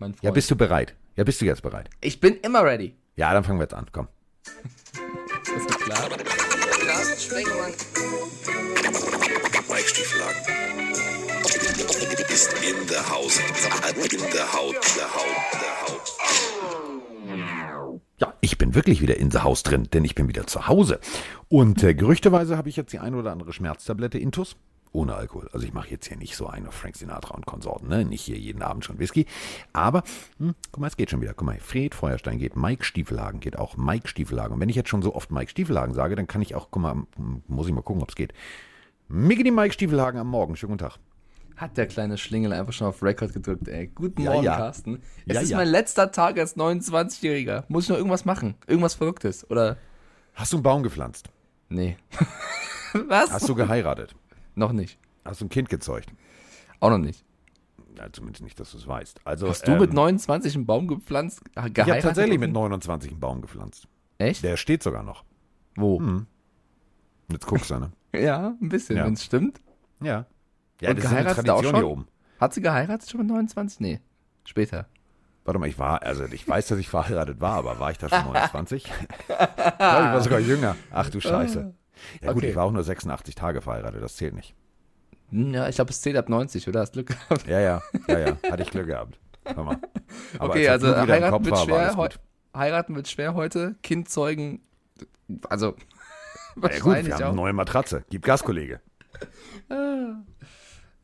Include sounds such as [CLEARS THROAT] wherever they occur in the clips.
mein Freund. Ja, bist du bereit? Ja, bist du jetzt bereit? ich bin immer ready. Ja, dann fangen wir jetzt an. Komm. Ist das klar? Carsten Sprengemann. Mike Stieflagen. Ist in der Haus. In der Haut. Der Haut. Der Haut. Ja, ich bin wirklich wieder in the Haus drin, denn ich bin wieder zu Hause. Und äh, gerüchteweise habe ich jetzt die ein oder andere Schmerztablette Intus. Ohne Alkohol. Also ich mache jetzt hier nicht so einen auf Frank Sinatra und Konsorten, ne? Nicht hier jeden Abend schon Whisky. Aber, hm, guck mal, es geht schon wieder. Guck mal, Fred Feuerstein geht, Mike Stiefelhagen geht auch, Mike Stiefelhagen. Und wenn ich jetzt schon so oft Mike Stiefelhagen sage, dann kann ich auch, guck mal, muss ich mal gucken, ob es geht. Mickey Mike Stiefelhagen am Morgen. Schönen guten Tag. Hat der kleine Schlingel einfach schon auf Record gedrückt, ey. Guten Ja, Morgen, ja. Carsten. Es Ja, ist mein letzter Tag als 29-Jähriger. Muss ich noch irgendwas machen? Irgendwas Verrücktes? Oder? Hast du einen Baum gepflanzt? Nee. Was? [LAUGHS] Hast du geheiratet? Noch nicht. Hast du ein Kind gezeugt? Auch noch nicht. Ja, zumindest nicht, dass du es weißt. Also, Hast du mit ähm, 29 einen Baum gepflanzt? Ich habe Geheiratet? tatsächlich mit und- 29 einen Baum gepflanzt. Echt? Der steht sogar noch. Wo? Jetzt guckst du, ne? [LAUGHS] Ja, ein bisschen, Ja. wenn es stimmt. Ja. Ja, Und das ist eine geheiratet auch Tradition schon? hier oben. Hat sie geheiratet schon mit 29? Nee. Später. Warte mal, ich war, also ich weiß, dass ich verheiratet war, aber war ich da schon 29? ja, [LAUGHS] ich war sogar jünger. Ach du Scheiße. Ja gut, Okay. ich war auch nur 86 Tage verheiratet, das zählt nicht. Ja, ich glaube, es zählt ab 90, oder? Hast Glück gehabt. Ja, ja, ja, ja, hatte ich Glück gehabt. Aber okay, als also heiraten wird war, war schwer gut. Heiraten wird schwer heute. Kind zeugen. Also. Ja gut, wir haben auch. eine neue Matratze. Gib Gas, Kollege. [LAUGHS]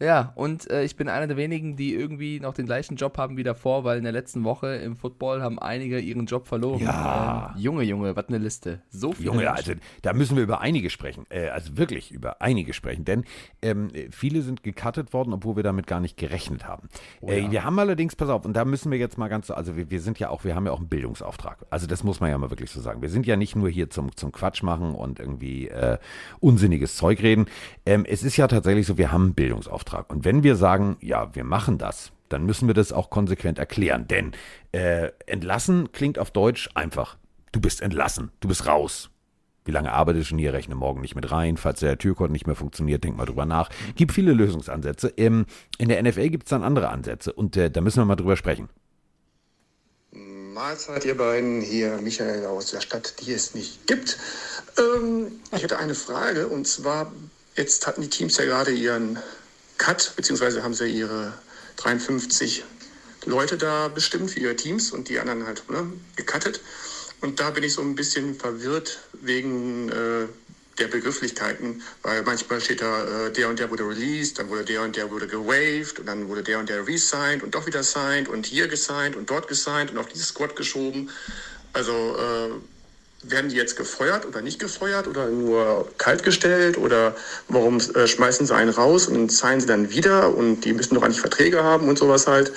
Ja, und äh, ich bin einer der wenigen, die irgendwie noch den gleichen Job haben wie davor, weil in der letzten Woche im Football haben einige ihren Job verloren. Ja. Ähm, Junge, Junge, was eine Liste. So viele Junge, Menschen. also da müssen wir über einige sprechen. Äh, also wirklich über einige sprechen. Denn ähm, viele sind gecuttet worden, obwohl wir damit gar nicht gerechnet haben. äh, wir haben allerdings, pass auf, und da müssen wir jetzt mal ganz so, also wir, wir sind ja auch, wir haben ja auch einen Bildungsauftrag. Also das muss man ja mal wirklich so sagen. Wir sind ja nicht nur hier zum, zum Quatsch machen und irgendwie äh, unsinniges Zeug reden. Ähm, es ist ja tatsächlich so, wir haben einen Bildungsauftrag. Und wenn wir sagen, ja, wir machen das, dann müssen wir das auch konsequent erklären. Denn äh, entlassen klingt auf Deutsch einfach. Du bist entlassen, du bist raus. Wie lange arbeitest du hier? Rechne morgen nicht mit rein. Falls der Türcode nicht mehr funktioniert, denk mal drüber nach. Gibt viele Lösungsansätze. Ähm, in der NFL gibt es dann andere Ansätze und äh, da müssen wir mal drüber sprechen. Mahlzeit, ihr beiden. Hier Michael aus der Stadt, die es nicht gibt. Ähm, ich hätte eine Frage und zwar, jetzt hatten die Teams ja gerade ihren Cut, beziehungsweise haben sie ihre 53 Leute da bestimmt für ihre Teams und die anderen halt ne, gecuttet. Und da bin ich so ein bisschen verwirrt wegen äh, der Begrifflichkeiten, weil manchmal steht da, äh, der und der wurde released, dann wurde der und der wurde gewaved und dann wurde der und der resigned und doch wieder signed und hier gesigned und dort gesigned und auf dieses Squad geschoben. Also äh, werden die jetzt gefeuert oder nicht gefeuert oder nur kaltgestellt oder warum äh, schmeißen sie einen raus und zahlen sie dann wieder und die müssen doch eigentlich Verträge haben und sowas halt.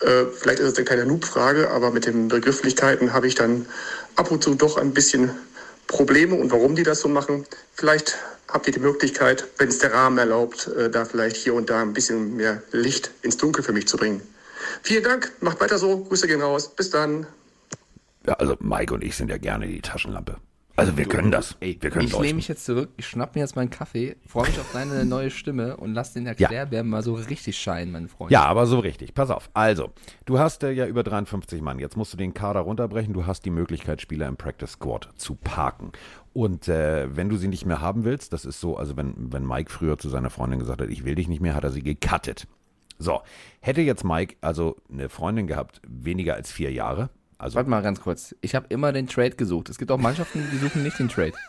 Äh, vielleicht ist es eine kleine Noob-Frage, aber mit den Begrifflichkeiten habe ich dann ab und zu doch ein bisschen Probleme und warum die das so machen. Vielleicht habt ihr die Möglichkeit, wenn es der Rahmen erlaubt, äh, da vielleicht hier und da ein bisschen mehr Licht ins Dunkel für mich zu bringen. Vielen Dank, macht weiter so, Grüße gehen raus, bis dann. Ja, also Mike und ich sind ja gerne die Taschenlampe. Also wir können das. Ey, wir können ich lehne leuchten. mich jetzt zurück, ich schnapp mir jetzt meinen Kaffee, freue mich auf deine [LAUGHS] neue Stimme und lass den Erklärbär mal so richtig scheinen, mein Freund. Ja, aber so richtig. Pass auf. Also, du hast äh, ja über 53 Mann. Jetzt musst du den Kader runterbrechen. Du hast die Möglichkeit, Spieler im Practice Squad zu parken. Und äh, wenn du sie nicht mehr haben willst, das ist so, also wenn, wenn Mike früher zu seiner Freundin gesagt hat, ich will dich nicht mehr, hat er sie gecuttet. So, hätte jetzt Mike also eine Freundin gehabt, weniger als vier Jahre, also Warte mal ganz kurz. Ich habe immer den Trade gesucht. Es gibt auch Mannschaften, die suchen nicht den Trade. [LAUGHS]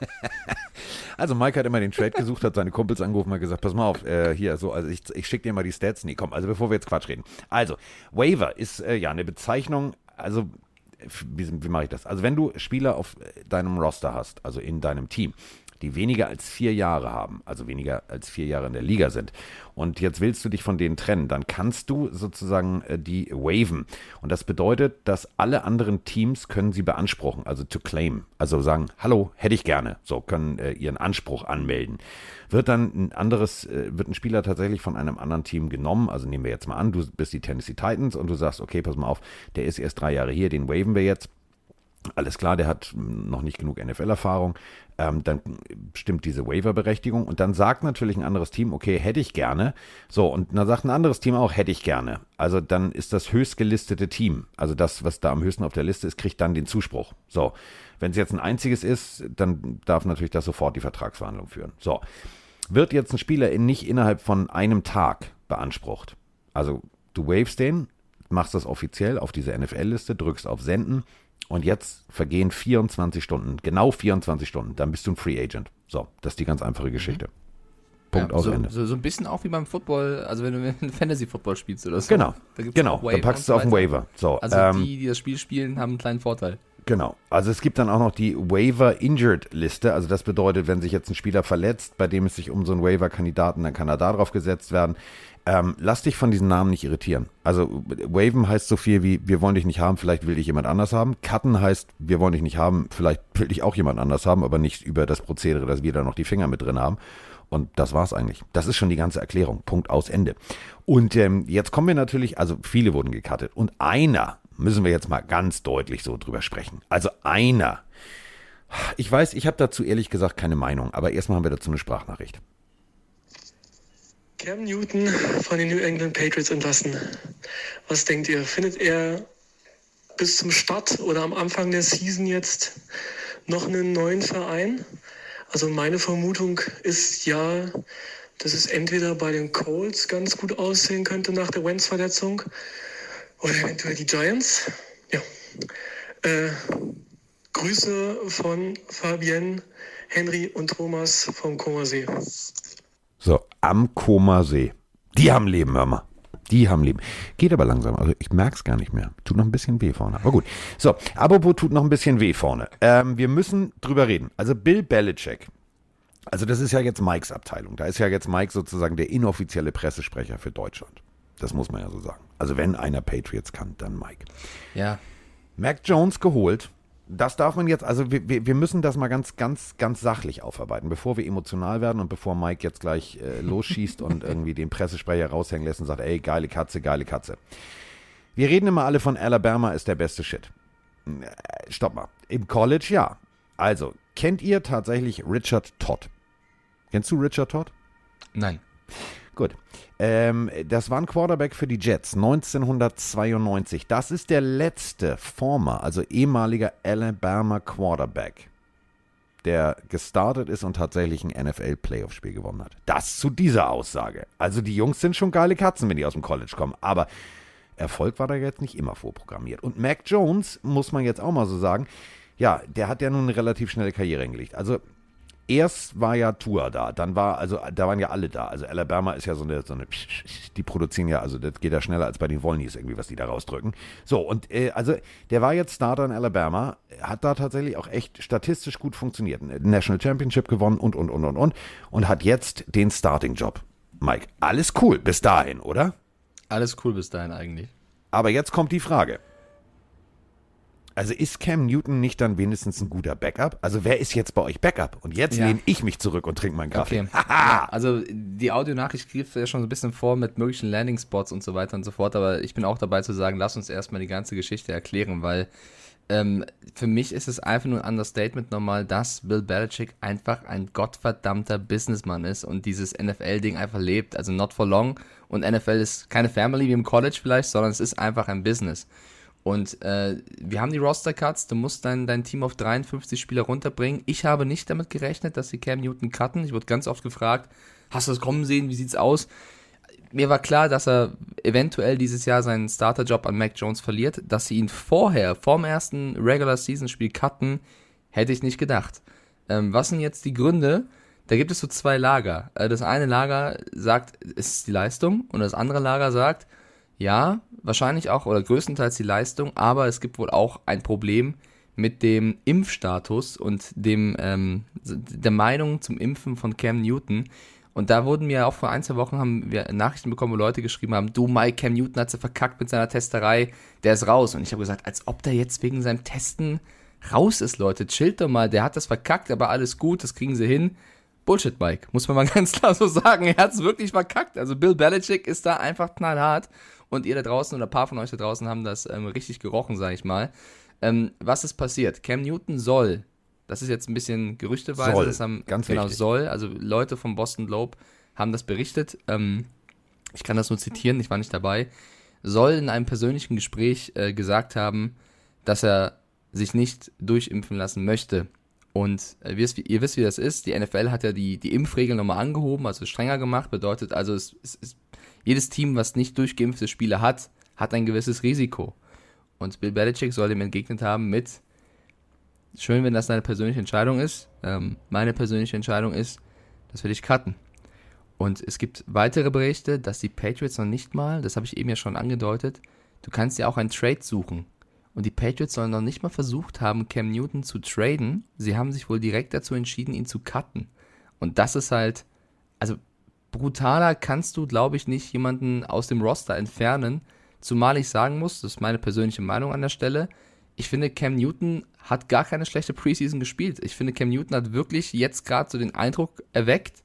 Also Mike hat immer den Trade gesucht, hat seine Kumpels angerufen und hat gesagt, pass mal auf, äh, hier so, also ich, ich schicke dir mal die Stats. Nee, komm, also bevor wir jetzt Quatsch reden. Also, Waiver ist äh, ja eine Bezeichnung, also wie, wie mache ich das? Also wenn du Spieler auf äh, deinem Roster hast, also in deinem Team, die weniger als vier Jahre haben, also weniger als vier Jahre in der Liga sind, und jetzt willst du dich von denen trennen, dann kannst du sozusagen äh, die waven. Und das bedeutet, dass alle anderen Teams können sie beanspruchen, also to claim. Also sagen, hallo, hätte ich gerne. So können äh, ihren Anspruch anmelden. Wird dann ein anderes, äh, wird ein Spieler tatsächlich von einem anderen Team genommen, also nehmen wir jetzt mal an, du bist die Tennessee Titans und du sagst, okay, pass mal auf, der ist erst drei Jahre hier, den waven wir jetzt Alles klar, der hat noch nicht genug NFL-Erfahrung. Ähm, dann stimmt diese Waiver-Berechtigung und dann sagt natürlich ein anderes Team, okay, hätte ich gerne. So, und dann sagt ein anderes Team auch, hätte ich gerne. Also dann ist das höchstgelistete Team, also das, was da am höchsten auf der Liste ist, kriegt dann den Zuspruch. So, wenn es jetzt ein einziges ist, dann darf natürlich das sofort die Vertragsverhandlung führen. So, wird jetzt ein Spieler in, nicht innerhalb von einem Tag beansprucht. Also du wavest den, machst das offiziell auf diese NFL-Liste, drückst auf Senden und jetzt vergehen 24 Stunden, genau 24 Stunden, dann bist du ein Free Agent. So, das ist die ganz einfache Geschichte. Punkt Ja, aus so, Ende. so, so ein bisschen auch wie beim Football, also wenn du [LAUGHS] Fantasy-Football spielst oder so. Genau, Da genau, dann packst du und auf den Waiver. So, Also ähm, die, die das Spiel spielen, haben einen kleinen Vorteil. Genau. Also es gibt dann auch noch die Waiver Injured Liste. Also das bedeutet, wenn sich jetzt ein Spieler verletzt, bei dem es sich um so einen Waiver-Kandidaten, dann kann er da drauf gesetzt werden. Ähm, lass dich von diesen Namen nicht irritieren. Also Waven heißt so viel wie, wir wollen dich nicht haben, vielleicht will dich jemand anders haben. Cutten heißt, wir wollen dich nicht haben, vielleicht will dich auch jemand anders haben, aber nicht über das Prozedere, dass wir da noch die Finger mit drin haben. Und das war's eigentlich. Das ist schon die ganze Erklärung. Punkt aus Ende. Und ähm, jetzt kommen wir natürlich, also viele wurden gecuttet. Und einer, müssen wir jetzt mal ganz deutlich so drüber sprechen. Also einer. Ich weiß, ich habe dazu ehrlich gesagt keine Meinung, aber erstmal haben wir dazu eine Sprachnachricht. Cam Newton von den New England Patriots entlassen. Was denkt ihr? Findet er bis zum Start oder am Anfang der Season jetzt noch einen neuen Verein? Also meine Vermutung ist ja, dass es entweder bei den Colts ganz gut aussehen könnte nach der Wentz-Verletzung oder eventuell die Giants. Ja. Äh, Grüße von Fabienne, Henry und Thomas vom Comersee. So, am Koma See. Die haben Leben, hör mal. Die haben Leben. Geht aber langsam. Also ich merke es gar nicht mehr. Tut noch ein bisschen weh vorne. Aber gut. So, apropos tut noch ein bisschen weh vorne. Ähm, wir müssen drüber reden. Also Bill Belichick. Also das ist ja jetzt Mikes Abteilung. Da ist ja jetzt Mike sozusagen der inoffizielle Pressesprecher für Deutschland. Das muss man ja so sagen. Also wenn einer Patriots kann, dann Mike. Ja. Mac Jones geholt. Das darf man jetzt, also wir, wir müssen das mal ganz, ganz, ganz sachlich aufarbeiten, bevor wir emotional werden und bevor Mike jetzt gleich äh, losschießt und [LAUGHS] irgendwie den Pressesprecher raushängen lässt und sagt, ey, geile Katze, geile Katze. Wir reden immer alle von Alabama ist der beste Shit. Äh, Stopp mal. Im College ja. Also, kennt ihr tatsächlich Richard Todd? Kennst du Richard Todd? Nein. Gut. Ähm, das war ein Quarterback für die Jets 1992. Das ist der letzte former, also ehemaliger Alabama Quarterback, der gestartet ist und tatsächlich ein NFL-Playoff-Spiel gewonnen hat. Das zu dieser Aussage. Also die Jungs sind schon geile Katzen, wenn die aus dem College kommen. Aber Erfolg war da jetzt nicht immer vorprogrammiert. Und Mac Jones, muss man jetzt auch mal so sagen, ja, der hat ja nun eine relativ schnelle Karriere hingelegt. Also erst war ja Tour da, dann war, also da waren ja alle da. Also Alabama ist ja so eine, so eine, die produzieren ja, also das geht ja schneller als bei den Wollnies irgendwie, was die da rausdrücken. So, und äh, also der war jetzt Starter in Alabama, hat da tatsächlich auch echt statistisch gut funktioniert. National Championship gewonnen und, und, und, und, und. Und hat jetzt den Starting-Job. Mike, alles cool bis dahin, oder? Alles cool bis dahin eigentlich. Aber jetzt kommt die Frage. Also ist Cam Newton nicht dann wenigstens ein guter Backup? Also wer ist jetzt bei euch Backup? Und jetzt Ja. lehne ich mich zurück und trinke meinen Kaffee. Okay. [LAUGHS] Ja, also die Audionachricht griff ja schon so ein bisschen vor mit möglichen Landing-Spots und so weiter und so fort, aber ich bin auch dabei zu sagen, lass uns erstmal die ganze Geschichte erklären, weil ähm, für mich ist es einfach nur ein Understatement nochmal, dass Bill Belichick einfach ein gottverdammter Businessman ist und dieses NFL-Ding einfach lebt. Also not for long. Und NFL ist keine Family wie im College vielleicht, sondern es ist einfach ein Business. Und äh, wir haben die Roster-Cuts, du musst dein, dein Team auf 53 Spieler runterbringen. Ich habe nicht damit gerechnet, dass sie Cam Newton cutten. Ich wurde ganz oft gefragt, hast du das kommen sehen, wie sieht's aus? Mir war klar, dass er eventuell dieses Jahr seinen Starterjob an Mac Jones verliert. Dass sie ihn vorher, vorm ersten Regular-Season-Spiel cutten, hätte ich nicht gedacht. Ähm, was sind jetzt die Gründe? Da gibt es so zwei Lager. Äh, Das eine Lager sagt, es ist die Leistung und das andere Lager sagt, ja, wahrscheinlich auch oder größtenteils die Leistung, aber es gibt wohl auch ein Problem mit dem Impfstatus und dem ähm, der Meinung zum Impfen von Cam Newton. Und da wurden mir auch vor ein, zwei Wochen haben wir Nachrichten bekommen, wo Leute geschrieben haben, du Mike, Cam Newton hat sie verkackt mit seiner Testerei, der ist raus. Und ich habe gesagt, als ob der jetzt wegen seinem Testen raus ist, Leute, chillt doch mal, der hat das verkackt, aber alles gut, das kriegen sie hin. Bullshit, Mike, muss man mal [LAUGHS] ganz klar so sagen. Er hat es wirklich verkackt. Also Bill Belichick ist da einfach knallhart und ihr da draußen oder ein paar von euch da draußen haben das ähm, richtig gerochen, sage ich mal. Ähm, was ist passiert? Cam Newton soll, das ist jetzt ein bisschen gerüchteweise, Soll, das haben, ganz genau, wichtig. soll, also Leute vom Boston Globe haben das berichtet. Ähm, ich kann das nur zitieren, ich war nicht dabei. Soll in einem persönlichen Gespräch äh, gesagt haben, dass er sich nicht durchimpfen lassen möchte. Und äh, ihr, wisst, wie, ihr wisst, wie das ist. Die NFL hat ja die, die Impfregeln nochmal angehoben, also strenger gemacht. Bedeutet also, es, es, es, jedes Team, was nicht durchgeimpfte Spieler hat, hat ein gewisses Risiko. Und Bill Belichick soll dem entgegnet haben mit, schön, wenn das deine persönliche Entscheidung ist. Ähm, meine persönliche Entscheidung ist, das will ich cutten. Und es gibt weitere Berichte, dass die Patriots noch nicht mal, das habe ich eben ja schon angedeutet, du kannst ja auch einen Trade suchen. Und die Patriots sollen noch nicht mal versucht haben, Cam Newton zu traden. Sie haben sich wohl direkt dazu entschieden, ihn zu cutten. Und das ist halt, also brutaler kannst du, glaube ich, nicht jemanden aus dem Roster entfernen. Zumal ich sagen muss, das ist meine persönliche Meinung an der Stelle, ich finde, Cam Newton hat gar keine schlechte Preseason gespielt. Ich finde, Cam Newton hat wirklich jetzt gerade so den Eindruck erweckt,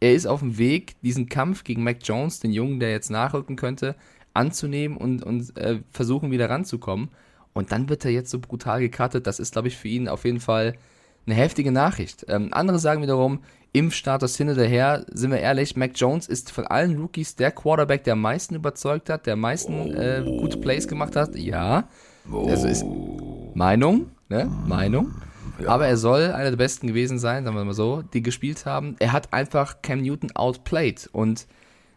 er ist auf dem Weg, diesen Kampf gegen Mac Jones, den Jungen, der jetzt nachrücken könnte, anzunehmen und, und äh, versuchen wieder ranzukommen. Und dann wird er jetzt so brutal gecuttet. Das ist, glaube ich, für ihn auf jeden Fall eine heftige Nachricht. Ähm, andere sagen wiederum, Impfstatus hin oder her, sind wir ehrlich, Mac Jones ist von allen Rookies der Quarterback, der am meisten überzeugt hat, der am meisten äh, gute Plays gemacht hat. Ja, also ist Meinung, ne? Meinung. Aber er soll einer der besten gewesen sein, sagen wir mal so, die gespielt haben. Er hat einfach Cam Newton outplayed. Und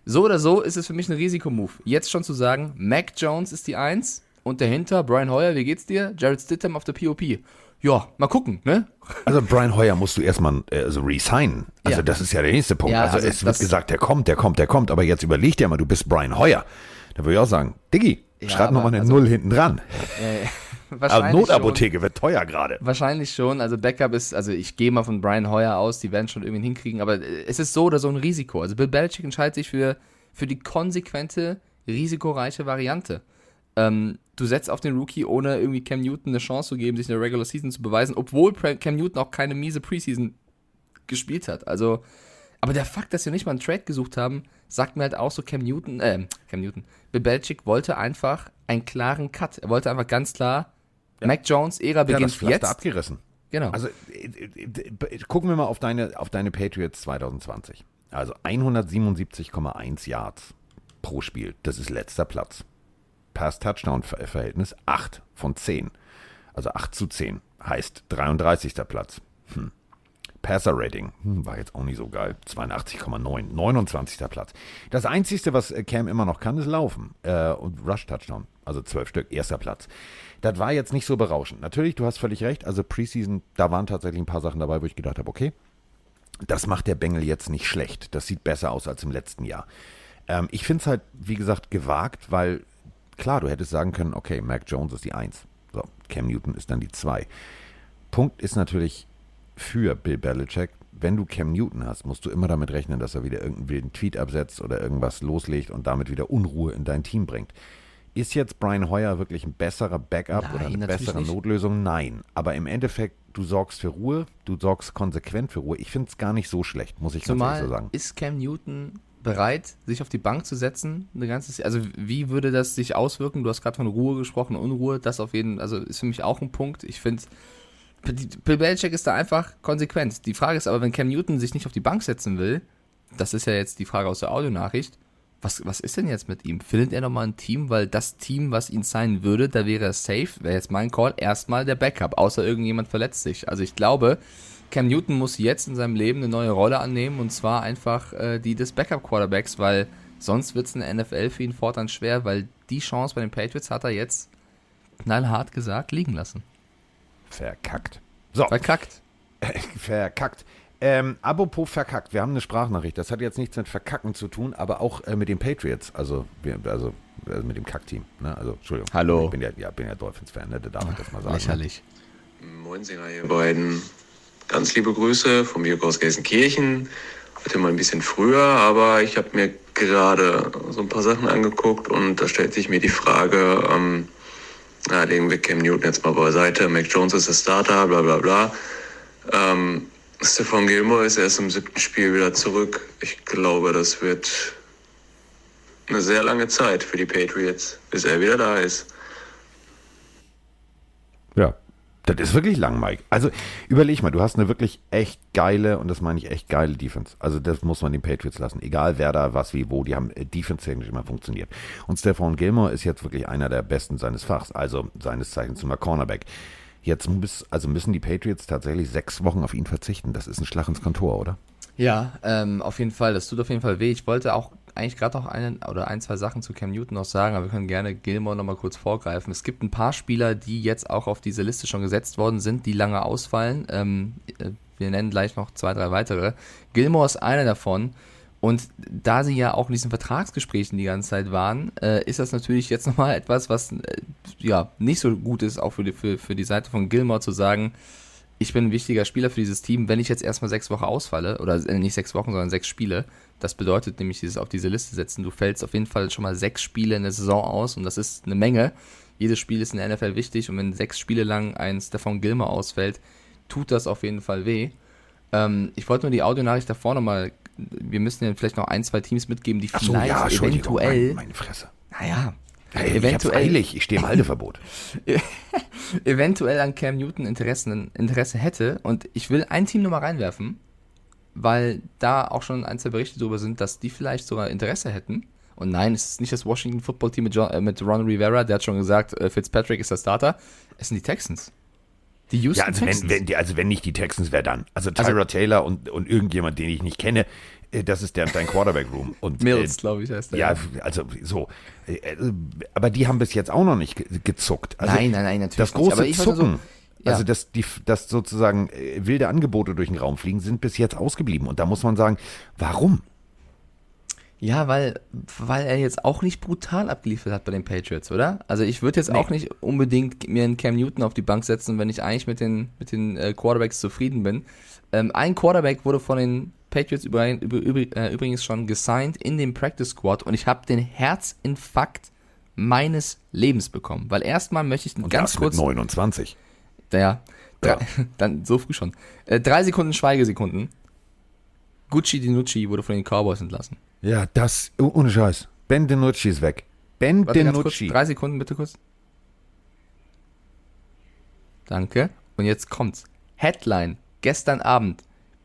so oder so ist es für mich ein Risikomove. Jetzt schon zu sagen, Mac Jones ist die Eins und dahinter Brian Hoyer, wie geht's dir? Jared Stidham auf der POP. Ja, mal gucken, ne? Also Brian Hoyer musst du erstmal äh, also resignen. Also Ja. das ist ja der nächste Punkt. Ja, also, also es wird gesagt, der kommt, der kommt, der kommt. Aber jetzt überleg dir mal, du bist Brian Hoyer. Da würde ich auch sagen, Diggi, Ja, schreib noch aber mal eine also- Null hinten dran. [LAUGHS] Also Wahrscheinlich Notapotheke wird teuer gerade. Schon, wahrscheinlich schon. Also Backup ist, also ich gehe mal von Brian Hoyer aus, die werden schon irgendwie hinkriegen, aber äh, es ist so oder so ein Risiko. Also Bill Belichick entscheidet sich für, für die konsequente, risikoreiche Variante. Ähm, du setzt auf den Rookie, ohne irgendwie Cam Newton eine Chance zu geben, sich in der Regular Season zu beweisen, obwohl Cam Newton auch keine miese Preseason gespielt hat. Also, aber der Fakt, dass wir nicht mal einen Trade gesucht haben, sagt mir halt auch so, Cam Newton, äh, Cam Newton, Bill Belichick wollte einfach einen klaren Cut. Er wollte einfach ganz klar, Mac Jones, Ära Ja, beginnt das Pflaster jetzt. abgerissen. Genau. Also äh, äh, äh, gucken wir mal auf deine, auf deine Patriots 2020. Also 177,1 Yards pro Spiel. Das ist letzter Platz. Pass-Touchdown-Verhältnis 8 von 10. Also 8 zu 10. Heißt 33. Platz. Hm. Passer-Rating hm, war jetzt auch nicht so geil. 82,9. 29. Platz. Das Einzige, was äh, Cam immer noch kann, ist laufen. Äh, und Rush-Touchdown. Also 12 Stück. Erster Platz. Das war jetzt nicht so berauschend. Natürlich, du hast völlig recht. Also Preseason, da waren tatsächlich ein paar Sachen dabei, wo ich gedacht habe, okay, das macht der Bengel jetzt nicht schlecht. Das sieht besser aus als im letzten Jahr. Ähm, ich finde es halt, wie gesagt, gewagt, weil klar, du hättest sagen können, okay, Mac Jones ist die Eins. So, Cam Newton ist dann die Zwei. Punkt ist natürlich für Bill Belichick, wenn du Cam Newton hast, musst du immer damit rechnen, dass er wieder irgendeinen wilden Tweet absetzt oder irgendwas loslegt und damit wieder Unruhe in dein Team bringt. Ist jetzt Brian Hoyer wirklich ein besserer Backup Nein, oder eine bessere nicht. Notlösung? Nein. Aber im Endeffekt, du sorgst für Ruhe, du sorgst konsequent für Ruhe. Ich finde es gar nicht so schlecht, muss ich ganz ehrlich Zumal so sagen. ist Cam Newton bereit, sich auf die Bank zu setzen, eine ganze, also wie würde das sich auswirken? Du hast gerade von Ruhe gesprochen, Unruhe, das auf jeden, also ist für mich auch ein Punkt. Ich finde, Bill Belichick ist da einfach konsequent. Die Frage ist aber, wenn Cam Newton sich nicht auf die Bank setzen will, das ist ja jetzt die Frage aus der Audionachricht, was, was ist denn jetzt mit ihm? Findet er nochmal ein Team? Weil das Team, was ihn sein würde, da wäre er safe, wäre jetzt mein Call, erstmal der Backup, außer irgendjemand verletzt sich. Also ich glaube, Cam Newton muss jetzt in seinem Leben eine neue Rolle annehmen und zwar einfach äh, die des Backup-Quarterbacks, weil sonst wird es in der NFL für ihn fortan schwer, weil die Chance bei den Patriots hat er jetzt knallhart gesagt liegen lassen. Verkackt. So, Verkackt. [LAUGHS] verkackt. Ähm, apropos verkackt, wir haben eine Sprachnachricht. Das hat jetzt nichts mit Verkacken zu tun, aber auch äh, mit den Patriots, also, wir, also, also mit dem Kackteam. Ne? Also, Entschuldigung. Hallo. Ich bin ja, ja, bin ja Dolphins-Fan, ne? da darf ich das mal sagen. Lächerlich. Moinsinger, ihr beiden. Ganz liebe Grüße vom Jörg aus Gelsenkirchen. Heute mal ein bisschen früher, aber ich habe mir gerade so ein paar Sachen angeguckt und da stellt sich mir die Frage, ähm, na, legen wir Cam Newton jetzt mal beiseite, Mac Jones ist der Starter, bla bla bla. Ähm, Stefan Gilmore ist erst im siebten Spiel wieder zurück. Ich glaube, das wird eine sehr lange Zeit für die Patriots, bis er wieder da ist. Ja. Das ist wirklich lang, Mike. Also überleg mal, du hast eine wirklich echt geile, und das meine ich echt geile Defense. Also das muss man den Patriots lassen. Egal wer da, was, wie, wo, die haben äh, defense-technisch immer funktioniert. Und Stefan Gilmore ist jetzt wirklich einer der Besten seines Fachs, also seines Zeichens zum Cornerback. Jetzt muss, also müssen die Patriots tatsächlich sechs Wochen auf ihn verzichten. Das ist ein Schlag ins Kontor, oder? Ja, ähm, auf jeden Fall. Das tut auf jeden Fall weh. Ich wollte auch eigentlich gerade noch einen oder ein, zwei Sachen zu Cam Newton noch sagen, aber wir können gerne Gilmore nochmal kurz vorgreifen. Es gibt ein paar Spieler, die jetzt auch auf diese Liste schon gesetzt worden sind, die lange ausfallen. Ähm, äh, wir nennen gleich noch zwei, drei weitere. Gilmore ist einer davon. Und da sie ja auch in diesen Vertragsgesprächen die ganze Zeit waren, äh, ist das natürlich jetzt nochmal etwas, was äh, ja nicht so gut ist, auch für die, für, für die Seite von Gilmore zu sagen, ich bin ein wichtiger Spieler für dieses Team, wenn ich jetzt erstmal sechs Wochen ausfalle, oder äh, nicht sechs Wochen, sondern sechs Spiele, das bedeutet nämlich dieses auf diese Liste setzen, du fällst auf jeden Fall schon mal sechs Spiele in der Saison aus und das ist eine Menge. Jedes Spiel ist in der NFL wichtig und wenn sechs Spiele lang ein Stefan Gilmer ausfällt, tut das auf jeden Fall weh. Ähm, ich wollte nur die Audionachricht davor nochmal wir müssen ja vielleicht noch ein, zwei Teams mitgeben, die Ach so, vielleicht ja, eventuell. Meine, meine Fresse. Naja. Hey, eventuell. Ich, eilig, ich stehe im [LAUGHS] Halteverbot. eventuell an Cam Newton Interessen, Interesse hätte. Und ich will ein Team nochmal reinwerfen, weil da auch schon ein, zwei Berichte darüber sind, dass die vielleicht sogar Interesse hätten. Und nein, es ist nicht das Washington Football Team mit, John, äh, mit Ron Rivera, der hat schon gesagt, äh, Fitzpatrick ist der Starter. Es sind die Texans. Die Houston ja, also Texans. wenn, wenn, die, also wenn nicht die Texans, wer dann? Also Tyra Also- Taylor und, und irgendjemand, den ich nicht kenne, äh, das ist der, dein Quarterback-Room. Und, Mills, äh, glaube ich, heißt der. Ja, also so. Äh, äh, Aber die haben bis jetzt auch noch nicht ge- gezuckt. Also Nein, nein, nein, natürlich Das nicht. große Aber ich wollte so- Zucken, Ja. also dass, die, dass sozusagen äh, wilde Angebote durch den Raum fliegen, sind bis jetzt ausgeblieben. Und da muss man sagen, warum? Ja, weil, weil er jetzt auch nicht brutal abgeliefert hat bei den Patriots, oder? Also ich würde jetzt auch nicht unbedingt mir einen Cam Newton auf die Bank setzen, wenn ich eigentlich mit den, mit den äh, Quarterbacks zufrieden bin. Ähm, ein Quarterback wurde von den Patriots über, über, über, äh, übrigens schon gesigned in dem Practice Squad und ich habe den Herzinfarkt meines Lebens bekommen. Weil erstmal möchte ich Und ganz das kurz... mit 29. Ja, Ja. drei, [LAUGHS] dann so früh schon. Äh, drei Sekunden Schweigesekunden. Gucci Dinucci wurde von den Cowboys entlassen. Ja, das, oh, ohne Scheiß. Ben DiNucci ist weg. Ben Warte ganz kurz, DiNucci. drei Sekunden bitte kurz. Danke. Und jetzt kommt's. Headline. Gestern Abend.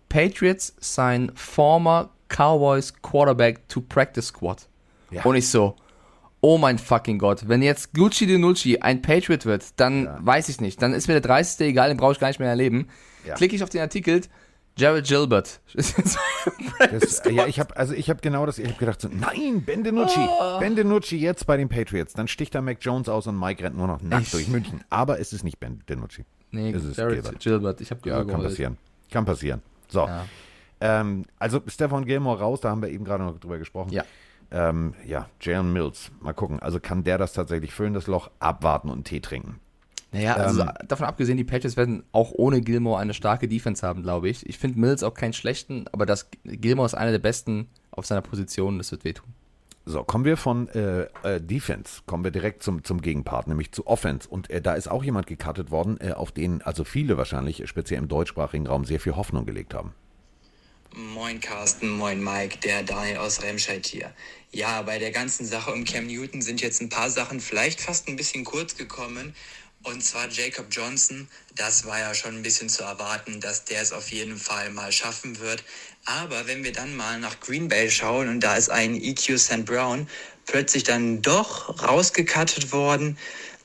Patriots sign former Cowboys Quarterback to Practice Squad. Ja. Und ich so, oh mein fucking Gott, wenn jetzt Gucci Dinucci ein Patriot wird, dann weiß ich nicht. Dann ist mir der 30. egal, den brauche ich gar nicht mehr erleben. Ja. Klicke ich auf den Artikel, Jared Gilbert. [LAUGHS] ist Das, ja, ich habe also ich habe genau das, ich habe gedacht so, nein, Ben DiNucci, Ah. Ben DiNucci jetzt bei den Patriots, dann sticht da Mac Jones aus und Mike rennt nur noch nackt Ich- durch München, aber es ist nicht Ben DiNucci. nee, ist es Jared Gilbert. Gilbert. Ich habe Ja, kann passieren. Kann passieren. So. Ja. Ähm, also Stefan Gilmore raus, da haben wir eben gerade noch drüber gesprochen. Ja. Ähm, ja, Jalen Mills, mal gucken. Also kann der das tatsächlich füllen, das Loch, abwarten und Tee trinken. Naja, also Ähm, davon abgesehen, die Patriots werden auch ohne Gilmore eine starke Defense haben, glaube ich. Ich finde Mills auch keinen schlechten, aber das Gilmore ist einer der besten auf seiner Position, das wird wehtun. So, kommen wir von äh, äh, Defense, kommen wir direkt zum, zum Gegenpart, nämlich zu Offense. Und äh, da ist auch jemand gecuttet worden, äh, auf den also viele wahrscheinlich, speziell im deutschsprachigen Raum, sehr viel Hoffnung gelegt haben. Moin Carsten, moin Mike, der Daniel aus Remscheid hier. Ja, bei der ganzen Sache um Cam Newton sind jetzt ein paar Sachen vielleicht fast ein bisschen kurz gekommen. Und zwar Jacob Johnson, das war ja schon ein bisschen zu erwarten, dass der es auf jeden Fall mal schaffen wird. Aber wenn wir dann mal nach Green Bay schauen und da ist ein EQ St. Brown plötzlich dann doch rausgekattet worden,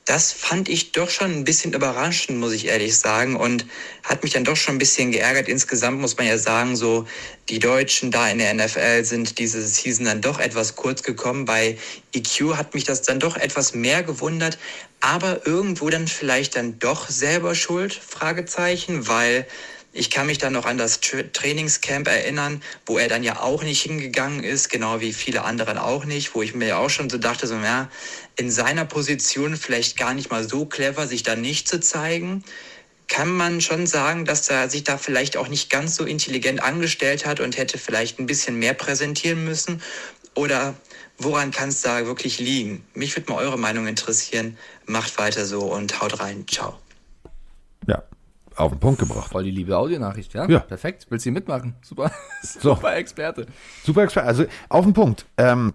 das fand ich doch schon ein bisschen überraschend, muss ich ehrlich sagen. Und hat mich dann doch schon ein bisschen geärgert. Insgesamt muss man ja sagen, so die Deutschen da in der NFL sind diese Season dann doch etwas kurz gekommen. Bei EQ hat mich das dann doch etwas mehr gewundert. Aber irgendwo dann vielleicht dann doch selber schuld? Fragezeichen, weil ich kann mich dann noch an das Tra Trainingscamp erinnern, wo er dann ja auch nicht hingegangen ist, genau wie viele anderen auch nicht, wo ich mir ja auch schon so dachte, so, ja, in seiner Position vielleicht gar nicht mal so clever, sich da nicht zu zeigen. Kann man schon sagen, dass er sich da vielleicht auch nicht ganz so intelligent angestellt hat und hätte vielleicht ein bisschen mehr präsentieren müssen? Oder woran kann es da wirklich liegen? Mich würde mal eure Meinung interessieren. Macht weiter so und haut rein. Ciao. Ja, auf den Punkt gebracht. Voll die liebe Audionachricht, ja? Ja. Perfekt. Willst du die mitmachen? Super. [LAUGHS] Super Experte. Super Experte, also auf den Punkt. Ähm,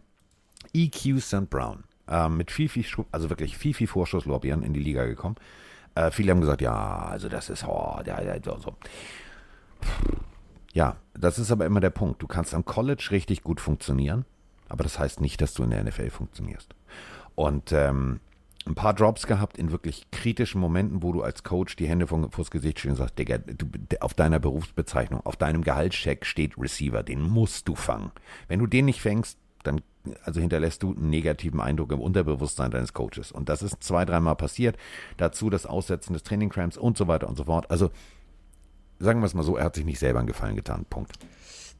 EQ St. Brown, ähm, mit viel, viel, also wirklich viel, viel Vorschusslorbeeren in die Liga gekommen. Äh, viele haben gesagt, ja, also das ist, oh, ja, ja, so, so. Ja, das ist aber immer der Punkt. Du kannst am College richtig gut funktionieren, aber das heißt nicht, dass du in der NFL funktionierst. Und ähm, ein paar Drops gehabt in wirklich kritischen Momenten, wo du als Coach die Hände vor, vors Gesicht stehen und sagst, Digga, du, auf deiner Berufsbezeichnung, auf deinem Gehaltscheck steht Receiver, den musst du fangen. Wenn du den nicht fängst, dann also hinterlässt du einen negativen Eindruck im Unterbewusstsein deines Coaches. Und das ist zwei, dreimal passiert. Dazu das Aussetzen des Trainingcramps und so weiter und so fort. Also sagen wir es mal so, er hat sich nicht selber einen Gefallen getan. Punkt.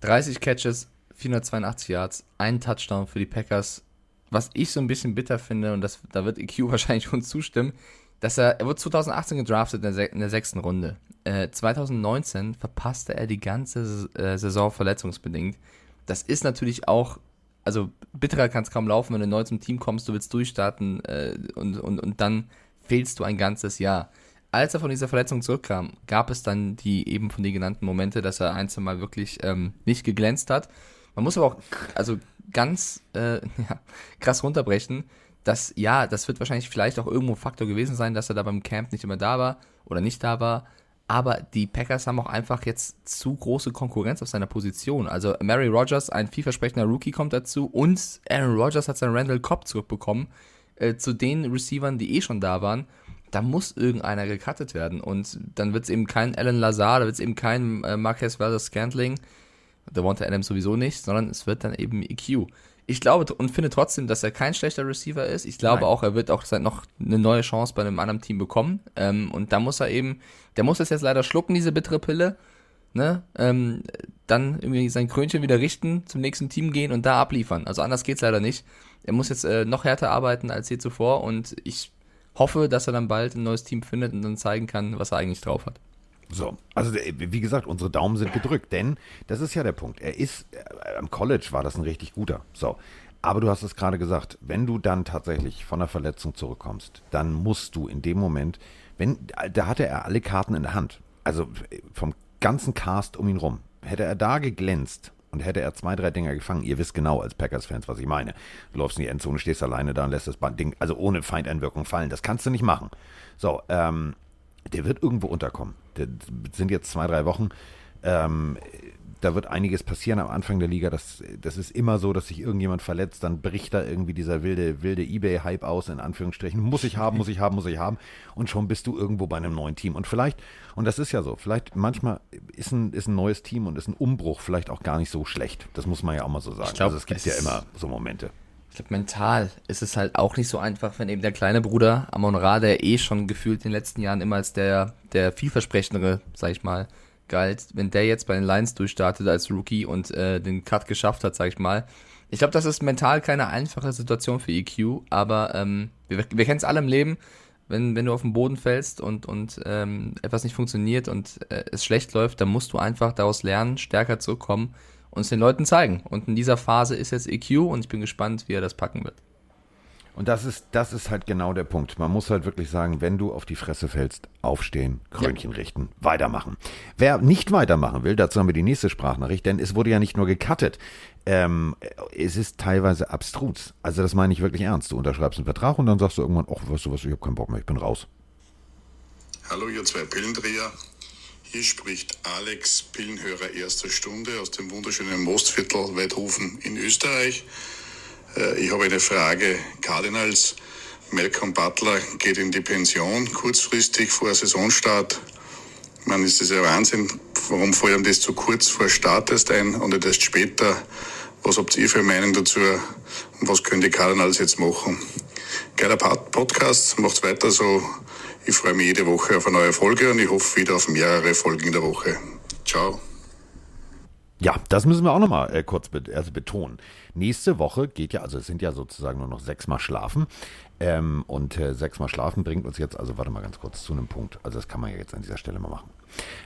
30 Catches, 482 Yards, ein Touchdown für die Packers. Was ich so ein bisschen bitter finde, und das, da wird EQ [LAUGHS] wahrscheinlich uns zustimmen, dass er, er wurde 2018 gedraftet in der, in der sechsten Runde. Äh, 2019 verpasste er die ganze äh, Saison verletzungsbedingt. Das ist natürlich auch also bitterer kann es kaum laufen, wenn du neu zum Team kommst, du willst durchstarten äh, und, und, und dann fehlst du ein ganzes Jahr. Als er von dieser Verletzung zurückkam, gab es dann die eben von dir genannten Momente, dass er ein, zwei Mal wirklich ähm, nicht geglänzt hat. Man muss aber auch also ganz äh, [LAUGHS] ja, krass runterbrechen, dass ja, das wird wahrscheinlich vielleicht auch irgendwo Faktor gewesen sein, dass er da beim Camp nicht immer da war oder nicht da war. Aber die Packers haben auch einfach jetzt zu große Konkurrenz auf seiner Position. Also Mary Rogers, ein vielversprechender Rookie, kommt dazu und Aaron Rodgers hat seinen Randall Cobb zurückbekommen. Äh, zu den Receivern, die eh schon da waren. Da muss irgendeiner gecuttet werden. Und dann wird es eben kein Alan Lazar, da wird es eben kein äh, Marquez Valdez Scantling, Devonta Adams sowieso nicht, sondern es wird dann eben EQ ich glaube und finde trotzdem, dass er kein schlechter Receiver ist. Ich glaube Nein. auch, er wird auch noch eine neue Chance bei einem anderen Team bekommen. Ähm, und da muss er eben, der muss das jetzt leider schlucken, diese bittere Pille. Ne? Ähm, dann irgendwie sein Krönchen wieder richten, zum nächsten Team gehen und da abliefern. Also anders geht's leider nicht. Er muss jetzt äh, noch härter arbeiten als je zuvor und ich hoffe, dass er dann bald ein neues Team findet und dann zeigen kann, was er eigentlich drauf hat. So, also wie gesagt, unsere Daumen sind gedrückt, denn das ist ja der Punkt. Er ist, äh, am College war das ein richtig guter. So, aber du hast es gerade gesagt, wenn du dann tatsächlich von der Verletzung zurückkommst, dann musst du in dem Moment, wenn, da hatte er alle Karten in der Hand. Also vom ganzen Cast um ihn rum. Hätte er da geglänzt und hätte er zwei, drei Dinger gefangen, ihr wisst genau als Packers-Fans, was ich meine. Du läufst in die Endzone, stehst alleine da und lässt das Ding, also ohne Feindeinwirkung fallen. Das kannst du nicht machen. So, ähm, der wird irgendwo unterkommen. Das sind jetzt zwei, drei Wochen. Ähm, da wird einiges passieren am Anfang der Liga. Das, das ist immer so, dass sich irgendjemand verletzt, dann bricht da irgendwie dieser wilde, wilde Ebay-Hype aus, in Anführungsstrichen. Muss ich haben, muss ich haben, muss ich haben. Und schon bist du irgendwo bei einem neuen Team. Und vielleicht, und das ist ja so, vielleicht manchmal ist ein, ist ein neues Team und ist ein Umbruch vielleicht auch gar nicht so schlecht. Das muss man ja auch mal so sagen. Glaub, also es gibt es ja immer so Momente glaube, mental ist es halt auch nicht so einfach, wenn eben der kleine Bruder Amon Ra, der eh schon gefühlt in den letzten Jahren immer als der, der vielversprechendere, sag ich mal, galt, wenn der jetzt bei den Lions durchstartet als Rookie und äh, den Cut geschafft hat, sag ich mal. Ich glaube, das ist mental keine einfache Situation für EQ, aber ähm, wir, wir kennen es alle im Leben, wenn, wenn du auf den Boden fällst und, und ähm, etwas nicht funktioniert und äh, es schlecht läuft, dann musst du einfach daraus lernen, stärker zurückkommen es den Leuten zeigen. Und in dieser Phase ist jetzt EQ und ich bin gespannt, wie er das packen wird. Und das ist, das ist halt genau der Punkt. Man muss halt wirklich sagen, wenn du auf die Fresse fällst, aufstehen, Krönchen ja. richten, weitermachen. Wer nicht weitermachen will, dazu haben wir die nächste Sprachnachricht, denn es wurde ja nicht nur gecuttet. Ähm, es ist teilweise abstrus. Also das meine ich wirklich ernst. Du unterschreibst einen Vertrag und dann sagst du irgendwann, ach, weißt du was, ich habe keinen Bock mehr, ich bin raus. Hallo, ihr zwei Pillendreher. Hier spricht Alex, Pillenhörer erster Stunde aus dem wunderschönen Mostviertel Weidhofen in Österreich. Äh, ich habe eine Frage. Cardinals, Malcolm Butler geht in die Pension kurzfristig vor Saisonstart. Man ist das ja Wahnsinn. Warum fällt das zu kurz vor Start erst ein und nicht erst später? Was habt ihr für Meinung dazu? Und was können die Cardinals jetzt machen? Geiler Podcast, macht's weiter so. Ich freue mich jede Woche auf eine neue Folge und ich hoffe wieder auf mehrere Folgen in der Woche. Ciao. Ja, das müssen wir auch nochmal äh, kurz be also betonen. Nächste Woche geht ja, also es sind ja sozusagen nur noch sechsmal schlafen. Ähm, und äh, sechsmal schlafen bringt uns jetzt, also warte mal ganz kurz zu einem Punkt. Also das kann man ja jetzt an dieser Stelle mal machen.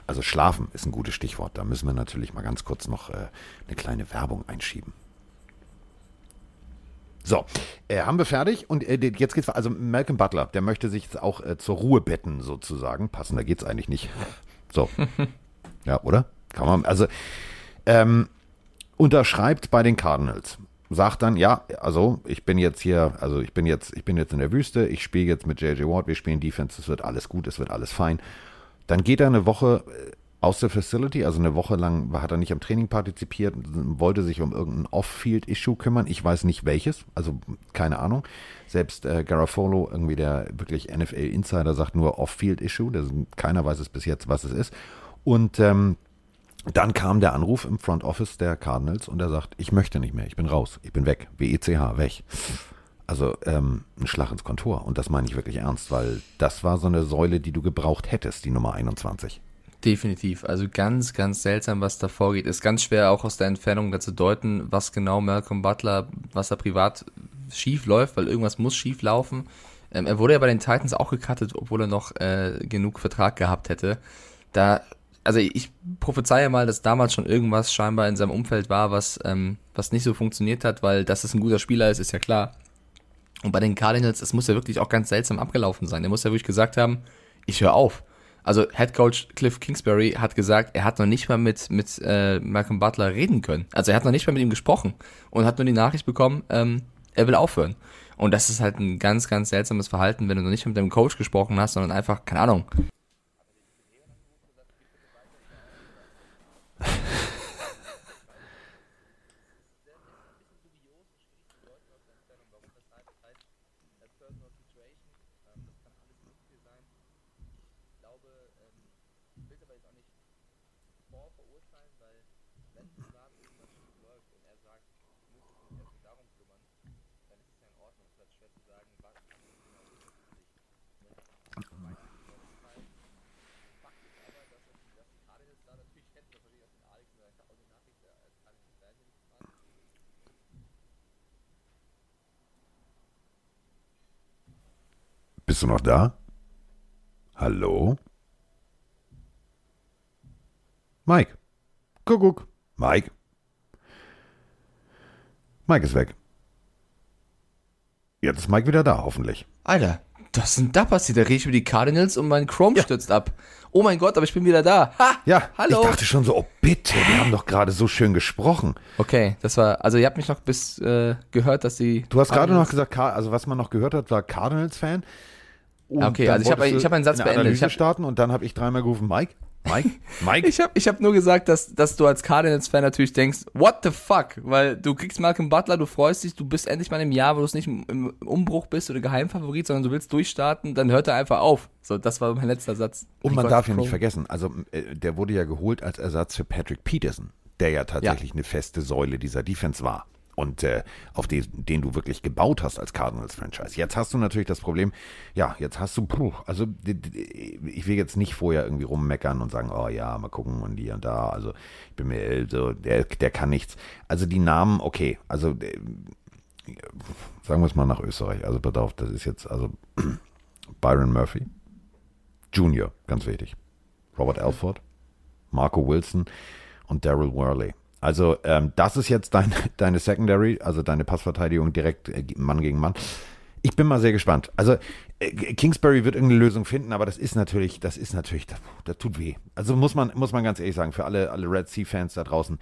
Also schlafen ist ein gutes Stichwort. Da müssen wir natürlich mal ganz kurz noch äh, eine kleine Werbung einschieben. So, äh, haben wir fertig und äh, jetzt geht's also Malcolm Butler, der möchte sich jetzt auch äh, zur Ruhe betten sozusagen. Passender geht's eigentlich nicht. So. [LAUGHS] ja, oder? Kann man, also ähm, unterschreibt bei den Cardinals. sagt dann, ja, also ich bin jetzt hier, also ich bin jetzt, ich bin jetzt in der Wüste, ich spiele jetzt mit JJ Watt, wir spielen Defense, es wird alles gut, es wird alles fein. Dann geht er eine Woche äh, aus der Facility, also eine Woche lang hat er nicht am Training partizipiert, wollte sich um irgendein Off-Field-Issue kümmern. Ich weiß nicht welches, also keine Ahnung. Selbst äh, Garafolo, irgendwie der wirklich NFL-Insider, sagt nur Off-Field-Issue. Keiner weiß es bis jetzt, was es ist. Und ähm, dann kam der Anruf im Front Office der Cardinals und er sagt, ich möchte nicht mehr, ich bin raus, ich bin weg, WECH, weg. Also ähm, ein Schlag ins Kontor und das meine ich wirklich ernst, weil das war so eine Säule, die du gebraucht hättest, die Nummer 21. Definitiv. Also ganz, ganz seltsam, was da vorgeht. Ist ganz schwer auch aus der Entfernung dazu deuten, was genau Malcolm Butler, was da privat schief läuft, weil irgendwas muss schief laufen. Ähm, er wurde ja bei den Titans auch gecuttet, obwohl er noch äh, genug Vertrag gehabt hätte. Da also ich prophezeie mal, dass damals schon irgendwas scheinbar in seinem Umfeld war, was, ähm, was nicht so funktioniert hat, weil dass es ein guter Spieler ist, ist ja klar. Und bei den Cardinals, es muss ja wirklich auch ganz seltsam abgelaufen sein. Er muss ja wirklich gesagt haben, ich höre auf. Also Head Coach Cliff Kingsbury hat gesagt, er hat noch nicht mal mit, mit äh, Malcolm Butler reden können. Also er hat noch nicht mal mit ihm gesprochen und hat nur die Nachricht bekommen, ähm, er will aufhören. Und das ist halt ein ganz, ganz seltsames Verhalten, wenn du noch nicht mit deinem Coach gesprochen hast, sondern einfach, keine Ahnung, Bist du noch da? Hallo? Mike. Kuckuck. Mike. Mike ist weg. Jetzt ist Mike wieder da, hoffentlich. Alter, das sind da passiert. Da rede ich über die Cardinals und mein Chrome ja. stürzt ab. Oh mein Gott, aber ich bin wieder da. Ha! Ja, hallo. Ich dachte schon so, oh bitte, wir haben doch gerade so schön gesprochen. Okay, das war, also ihr habt mich noch bis äh, gehört, dass die. Du hast gerade noch gesagt, also was man noch gehört hat, war Cardinals-Fan. Und okay, also ich habe ich hab einen Satz beendet. Ich hab, starten und dann habe ich dreimal gerufen, Mike, Mike, [LAUGHS] Mike. ich habe ich hab nur gesagt, dass, dass du als Cardinals-Fan natürlich denkst, what the fuck? Weil du kriegst Malcolm Butler, du freust dich, du bist endlich mal im Jahr, wo du es nicht im Umbruch bist oder Geheimfavorit, sondern du willst durchstarten, dann hört er einfach auf. So, das war mein letzter Satz. Und man darf ja nicht vergessen, also äh, der wurde ja geholt als Ersatz für Patrick Peterson, der ja tatsächlich ja. eine feste Säule dieser Defense war und äh, auf den, den du wirklich gebaut hast als Cardinals-Franchise. Jetzt hast du natürlich das Problem, ja, jetzt hast du, puh, also ich will jetzt nicht vorher irgendwie rummeckern und sagen, oh ja, mal gucken und die und da, also ich bin mir so, der, der kann nichts. Also die Namen, okay, also äh, sagen wir es mal nach Österreich, also pass auf, das ist jetzt, also [CLEARS THROAT] Byron Murphy, Junior, ganz wichtig, Robert Alford, Marco Wilson und Daryl Worley. Also ähm, das ist jetzt dein, [LAUGHS] deine Secondary, also deine Passverteidigung direkt äh, Mann gegen Mann. Ich bin mal sehr gespannt. Also äh, Kingsbury wird irgendeine Lösung finden, aber das ist natürlich, das ist natürlich, das, das, tut weh. Also muss man, muss man ganz ehrlich sagen, für alle, alle Red Sea-Fans da draußen,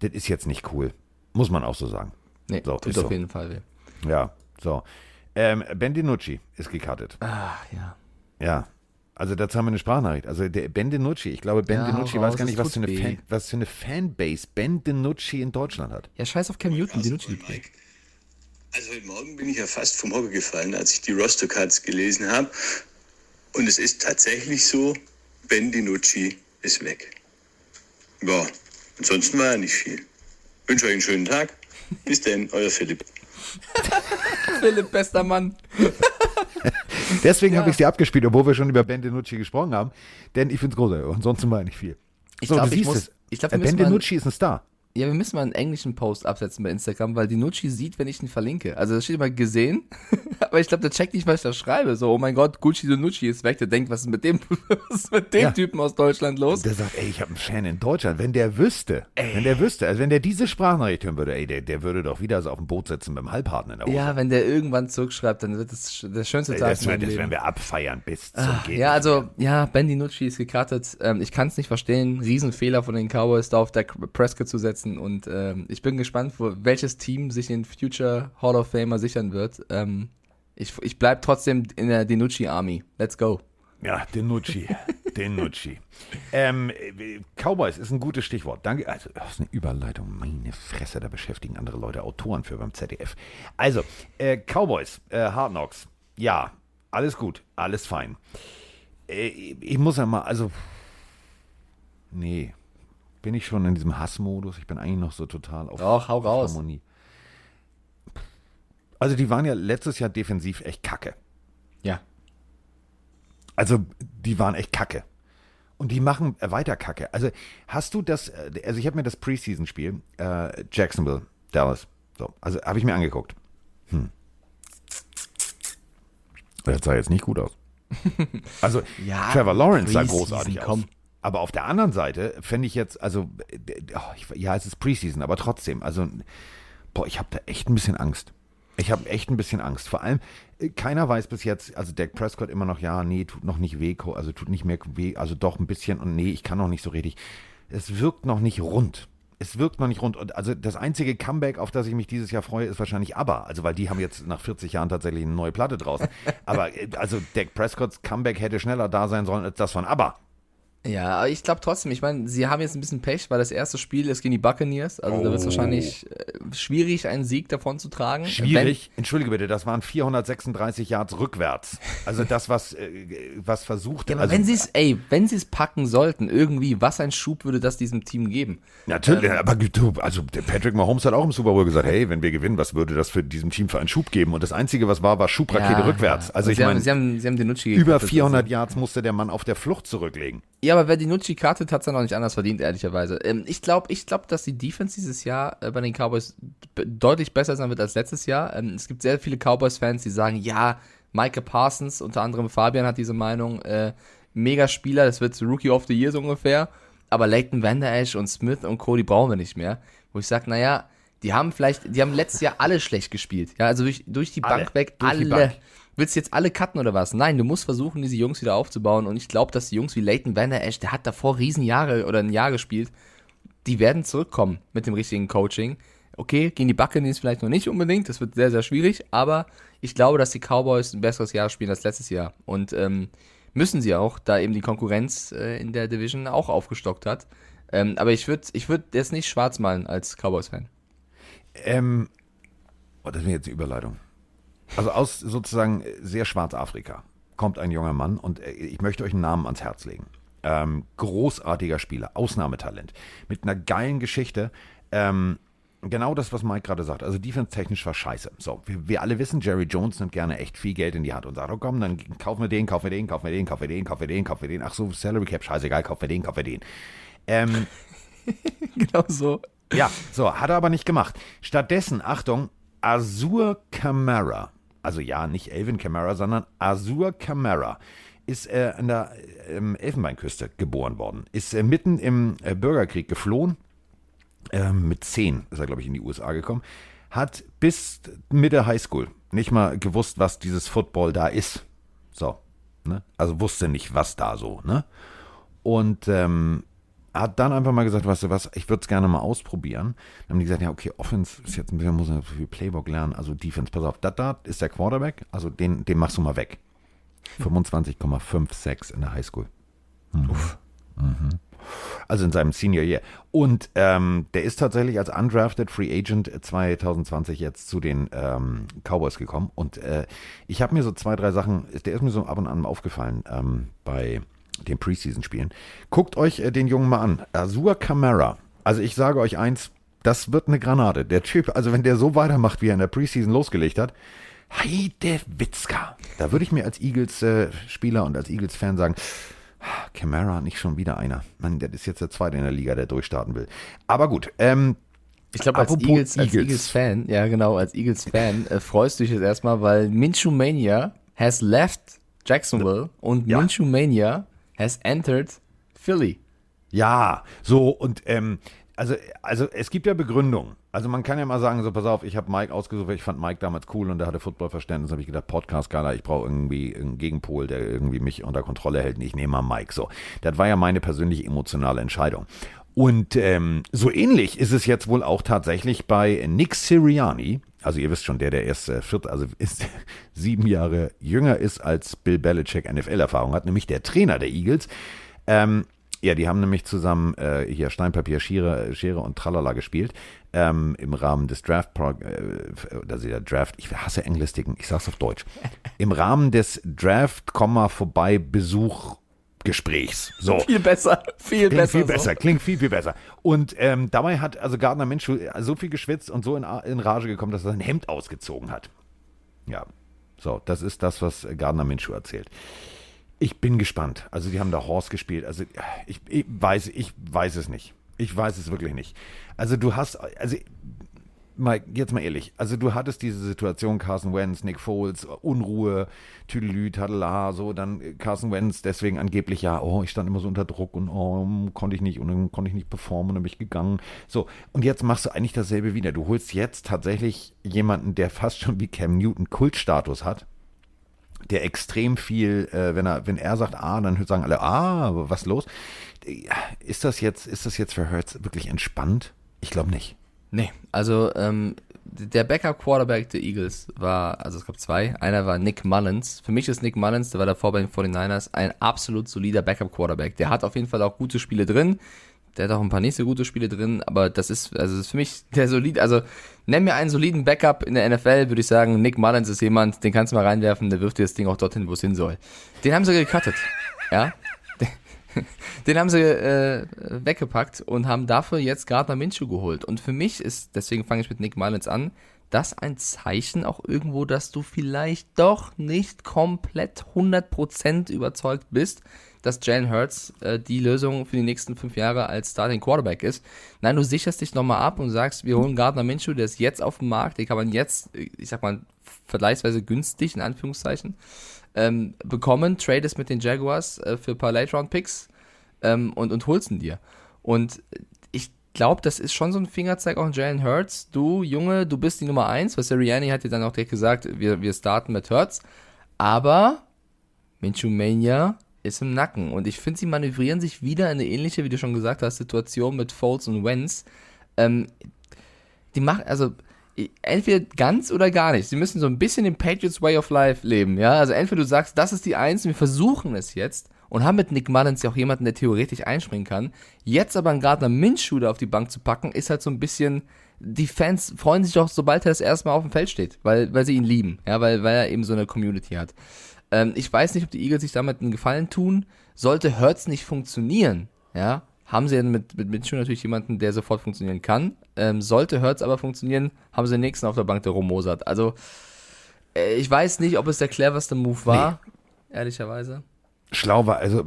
das ist jetzt nicht cool. Muss man auch so sagen. Nee, so, tut auf so. jeden Fall weh. Ja, so. Ähm, ben DiNucci ist gekartet. Ah, ja. Ja, also dazu haben wir eine Sprachnachricht. Also der Ben DiNucci, ich glaube, Ben ja, DiNucci weiß gar nicht, was für, eine Fan, was für eine Fanbase Ben DiNucci in Deutschland hat. Ja, scheiß auf Cam Newton, DiNucci Mike. Also heute Morgen bin ich ja fast vom Hocker gefallen, als ich die Roster-Cards gelesen habe. Und es ist tatsächlich so, Ben DiNucci ist weg. Ja, ansonsten war ja nicht viel. Ich wünsche euch einen schönen Tag. Bis denn, euer Philipp. [LAUGHS] Philipp, bester Mann. [LAUGHS] Deswegen ja. habe ich sie abgespielt, obwohl wir schon über Ben DiNucci gesprochen haben. Denn ich finde es großartig. Ansonsten war nicht viel. Ich so, glaube, ich muss. Ich glaub, ben DiNucci ist ein Star. Ja, wir müssen mal einen englischen Post absetzen bei Instagram, weil die Nucci sieht, wenn ich ihn verlinke. Also da steht immer gesehen, [LAUGHS] aber ich glaube, der checkt nicht, was ich da schreibe. So, oh mein Gott, Gucci Nucci ist weg. Der denkt, was ist mit dem, [LAUGHS] was ist mit dem ja. Typen aus Deutschland los? Der sagt, ey, ich habe einen Fan in Deutschland. Wenn der wüsste, ey. wenn der wüsste, also wenn der diese Sprachnachricht hören würde, ey, der, der würde doch wieder so auf dem Boot sitzen mit dem Halbharten in der Hose. Ja, wenn der irgendwann zurückschreibt, dann wird das der schönste Tag das, das werden wir abfeiern bis zum ah, Ja, also, ja, Ben Nucci ist gekartet. Ähm, ich kann es nicht verstehen. Riesenfehler von den Cowboys, da auf der Prescott zu setzen setzen und ähm, ich bin gespannt, wo, welches Team sich den Future Hall of Famer sichern wird. Ähm, ich, ich bleib trotzdem in der Denucci Army. Let's go. Ja, Denucci. [LAUGHS] Denucci. ähm, äh, Cowboys ist ein gutes Stichwort. Danke. Also, das ist eine Überleitung. Meine Fresse, da beschäftigen andere Leute Autoren für beim ZDF. Also, äh, Cowboys, äh, Hard Knocks. Ja, alles gut, alles fein. Äh, ich muss ja mal, also. Nee. Bin ich schon in diesem Hassmodus? Ich bin eigentlich noch so total auf, Doch, hau raus. Harmonie. Also, die waren ja letztes Jahr defensiv echt kacke. Ja. Also, die waren echt kacke. Und die machen weiter kacke. Also, hast du das, äh, also ich habe mir das Preseason-Spiel, äh, Jacksonville, Dallas, so, also habe ich mir angeguckt. Hm. Das sah jetzt nicht gut aus. [LAUGHS] Also, Ja, Trevor Lawrence sah großartig aus. Aber auf der anderen Seite fände ich jetzt, also, oh, ja, es ist Preseason, aber trotzdem, also, boah, ich habe da echt ein bisschen Angst. Ich habe echt ein bisschen Angst. Vor allem, äh, keiner weiß bis jetzt, also Dak Prescott immer noch, ja, nee, tut noch nicht weh, also tut nicht mehr weh, also doch ein bisschen und nee, ich kann noch nicht so richtig. Es wirkt noch nicht rund. Es wirkt noch nicht rund. Und also das einzige Comeback, auf das ich mich dieses Jahr freue, ist wahrscheinlich ABBA. Also weil die haben jetzt nach 40 Jahren tatsächlich eine neue Platte draußen. [LAUGHS] Aber äh, also Dak Prescotts Comeback hätte schneller da sein sollen als das von ABBA. Ja, aber ich glaube trotzdem, ich meine, sie haben jetzt ein bisschen Pech, weil das erste Spiel ist gegen die Buccaneers. Also da wird es Oh. wahrscheinlich äh, schwierig, einen Sieg davon zu tragen. Schwierig. Entschuldige bitte, das waren 436 Yards rückwärts. Also das, was, äh, was versucht. Wenn, ja, aber also, wenn sie es, ey, wenn sie es packen sollten, irgendwie, was ein Schub würde das diesem Team geben? Natürlich, Ähm, aber du, also der Patrick Mahomes hat auch im Super Bowl gesagt, hey, wenn wir gewinnen, was würde das für diesem Team für einen Schub geben? Und das Einzige, was war, war Schubrakete Ja, rückwärts. Also Und ich sie haben- meine, sie haben- sie haben Denucci über gekattet, 400 Yards musste der Mann auf der Flucht zurücklegen. Ja, aber wer die Nucci kartet, hat es dann auch nicht anders verdient, ehrlicherweise. Ähm, ich glaube, ich glaub, dass die Defense dieses Jahr äh, bei den Cowboys deutlich besser sein wird als letztes Jahr. Ähm, es gibt sehr viele Cowboys-Fans, die sagen, ja, Micah Parsons, unter anderem Fabian hat diese Meinung, äh, mega Spieler, das wird Rookie of the Year so ungefähr. Aber Leighton Van Der Esch und Smith und Cody brauchen wir nicht mehr. Wo ich sage, naja, die haben vielleicht, die haben letztes Jahr alle schlecht gespielt. Ja, also durch, durch die Alle. Bank weg, Durch alle. Bank. Willst du jetzt alle cutten oder was? Nein, du musst versuchen, diese Jungs wieder aufzubauen. Und ich glaube, dass die Jungs wie Leighton Van Der Esch, der hat davor Riesenjahre oder ein Jahr gespielt, die werden zurückkommen mit dem richtigen Coaching. Okay, gegen die Buccaneers vielleicht noch nicht unbedingt, das wird sehr, sehr schwierig, aber ich glaube, dass die Cowboys ein besseres Jahr spielen als letztes Jahr. Und ähm, müssen sie auch, da eben die Konkurrenz äh, in der Division auch aufgestockt hat. Ähm, aber ich würde ich würd jetzt nicht schwarz malen als Cowboys-Fan. Ähm, oh, das wäre jetzt eine Überleitung. Also aus sozusagen sehr Schwarzafrika kommt ein junger Mann und äh, ich möchte euch einen Namen ans Herz legen. Ähm, großartiger Spieler, Ausnahmetalent, mit einer geilen Geschichte. Ähm, genau das, was Mike gerade sagt. Also defense-technisch war scheiße. So, wir, wir alle wissen, Jerry Jones nimmt gerne echt viel Geld in die Hand und sagt, oh komm, dann kaufen wir den, kaufen wir den, kaufen wir den, kaufen wir den, kaufen wir den, kaufen wir den. Ach so, Salary Cap, scheißegal, kaufen wir den, kaufen wir den. Ähm, [LAUGHS] genau so. Ja, so, hat er aber nicht gemacht. Stattdessen, Achtung, Azur Camara. Also ja, nicht Elvin Camara, sondern Azur Camara ist äh, an der ähm, Elfenbeinküste geboren worden. Ist äh, mitten im äh, Bürgerkrieg geflohen. Ähm, mit zehn ist er, glaube ich, in die USA gekommen. Hat bis Mitte Highschool nicht mal gewusst, was dieses Football da ist. So, ne? Also wusste nicht, was da so, ne? Und ähm, hat dann einfach mal gesagt, weißt du was, ich würde es gerne mal ausprobieren. Dann haben die gesagt, ja, okay, Offense ist jetzt ein bisschen, muss man viel Playbook lernen, also Defense, pass auf, da, da ist der Quarterback, also den, den machst du mal weg. 25,56 in der Highschool. Uff. Mhm. Also in seinem Senior Year. Und ähm, der ist tatsächlich als undrafted Free Agent 2020 jetzt zu den ähm, Cowboys gekommen. Und äh, ich habe mir so zwei, drei Sachen, der ist mir so ab und an aufgefallen ähm, bei den Preseason-Spielen. Guckt euch äh, den Jungen mal an. Azur Camara. Also ich sage euch eins, das wird eine Granate. Der Typ, also wenn der so weitermacht, wie er in der Preseason losgelegt hat, Heide Witzka. Da würde ich mir als Eagles-Spieler und als Eagles-Fan sagen, Camara, nicht schon wieder einer. Mann, der ist jetzt der Zweite in der Liga, der durchstarten will. Aber gut, ähm, Ich glaube, als apropos Eagles, als Eagles-Fan, ja genau, als Eagles-Fan äh, freust du dich jetzt erstmal, weil Minshew Mania has left Jacksonville und Ja. Minshew Mania has entered Philly. Ja, so und ähm, also, also es gibt ja Begründungen. Also man kann ja mal sagen, so pass auf, ich habe Mike ausgesucht, weil ich fand Mike damals cool und der hatte Footballverständnis. habe ich gedacht, Podcast geiler, ich brauche irgendwie einen Gegenpol, der irgendwie mich unter Kontrolle hält. Und ich nehme mal Mike. So, das war ja meine persönliche emotionale Entscheidung. Und ähm, so ähnlich ist es jetzt wohl auch tatsächlich bei Nick Sirianni. Also ihr wisst schon, der der erst äh, viert, also ist [LAUGHS] sieben Jahre jünger ist als Bill Belichick NFL-Erfahrung hat, nämlich der Trainer der Eagles. Ähm, ja, die haben nämlich zusammen äh, hier Steinpapier, Schere, Schere und Tralala gespielt ähm, im Rahmen des Draft, äh, also der Draft, ich hasse Englistiken, ich sag's auf Deutsch, im Rahmen des Draft, vorbei Besuch Gesprächs. So. Viel besser, viel klingt besser. Viel besser, so. klingt viel, viel besser. Und ähm, dabei hat also Gardner Minshew so viel geschwitzt und so in, in Rage gekommen, dass er sein Hemd ausgezogen hat. Ja, so, das ist das, was Gardner Minshew erzählt. Ich bin gespannt. Also die haben da Horse gespielt. Also ich, ich, weiß, ich weiß es nicht. Ich weiß es wirklich nicht. Also du hast, also mal, jetzt mal ehrlich, also du hattest diese Situation, Carson Wentz, Nick Foles, Unruhe, Tüdelü, Tadela, so, dann Carson Wentz, deswegen angeblich ja, oh, ich stand immer so unter Druck und oh, konnte ich nicht und dann konnte ich nicht performen und dann bin ich gegangen. So, und jetzt machst du eigentlich dasselbe wieder. Du holst jetzt tatsächlich jemanden, der fast schon wie Cam Newton Kultstatus hat der extrem viel, äh, wenn er, wenn er sagt A, dann sagen alle, ah, was los? Ist das jetzt, ist das jetzt für Hertz wirklich entspannt? Ich glaube nicht. Nee, also ähm, der Backup-Quarterback der Eagles war, also es gab zwei. Einer war Nick Mullins. Für mich ist Nick Mullins, der war davor bei den 49ers, ein absolut solider Backup-Quarterback. Der hat auf jeden Fall auch gute Spiele drin. Der hat auch ein paar nächste gute Spiele drin, aber das ist, also das ist für mich [LAUGHS] der solid, also nenn mir einen soliden Backup in der NFL, würde ich sagen, Nick Mullins ist jemand, den kannst du mal reinwerfen, der wirft dir das Ding auch dorthin, wo es hin soll. Den haben sie gecuttet, ja. [LAUGHS] Den haben sie äh, weggepackt und haben dafür jetzt Gardner Minshew geholt. Und für mich ist, deswegen fange ich mit Nick Mullins an, das ein Zeichen auch irgendwo, dass du vielleicht doch nicht komplett 100% überzeugt bist, dass Jalen Hurts äh, die Lösung für die nächsten fünf Jahre als Starting Quarterback ist. Nein, du sicherst dich nochmal ab und sagst, wir holen Gardner Minshew, der ist jetzt auf dem Markt, den kann man jetzt, ich sag mal, vergleichsweise günstig, in Anführungszeichen, ähm, bekommen, tradest mit den Jaguars äh, für ein paar Late-Round-Picks ähm, und, und holst ihn dir. Und ich glaube, das ist schon so ein Fingerzeig auch an Jalen Hurts. Du, Junge, du bist die Nummer eins, was Sirianni hat dir dann auch direkt gesagt, wir, wir starten mit Hurts. Aber Minshew Mania ist im Nacken. Und ich finde, sie manövrieren sich wieder in eine ähnliche, wie du schon gesagt hast, Situation mit Foles und Wentz. Ähm, die machen, also entweder ganz oder gar nicht. Sie müssen so ein bisschen den Patriots Way of Life leben, ja. Also entweder du sagst, das ist die Eins, wir versuchen es jetzt und haben mit Nick Mullins ja auch jemanden, der theoretisch einspringen kann. Jetzt aber einen Gardner Minshew da auf die Bank zu packen, ist halt so ein bisschen, die Fans freuen sich doch, sobald er das erste Mal auf dem Feld steht, weil, weil sie ihn lieben, ja, weil, weil er eben so eine Community hat. Ähm, ich weiß nicht, ob die Eagles sich damit einen Gefallen tun. Sollte Hertz nicht funktionieren, ja, haben sie mit, mit Minshew natürlich jemanden, der sofort funktionieren kann. Ähm, sollte Hertz aber funktionieren, haben sie den nächsten auf der Bank, der rummosert. Also, äh, ich weiß nicht, ob es der cleverste Move war, nee. ehrlicherweise. Schlau war, also,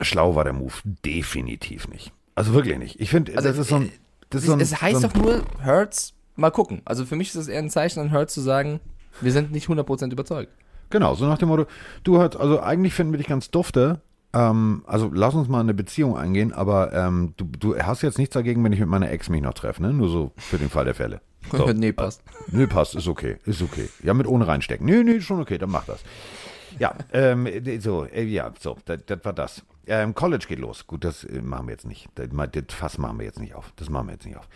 schlau war der Move definitiv nicht. Also wirklich nicht. Ich finde, also, das ist so ein. Äh, das es, so ein, es heißt so doch nur, Hertz, mal gucken. Also für mich ist es eher ein Zeichen an Hertz zu sagen, wir sind nicht 100% überzeugt. Genau, so nach dem Motto, du hast, also eigentlich finden wir dich ganz dufte, ähm, also lass uns mal eine Beziehung eingehen, aber ähm, du, du hast jetzt nichts dagegen, wenn ich mit meiner Ex mich noch treffe, ne? Nur so für den Fall der Fälle. [LAUGHS] So. nee, passt. Äh, nee, passt, ist okay, ist okay. Ja, mit ohne reinstecken. Nee, nee, schon okay, dann mach das. Ja, [LAUGHS] ähm, so, äh, ja, so, das, das war das. Ähm, College geht los. Gut, das äh, machen wir jetzt nicht. Das, das Fass machen wir jetzt nicht auf. Das machen wir jetzt nicht auf.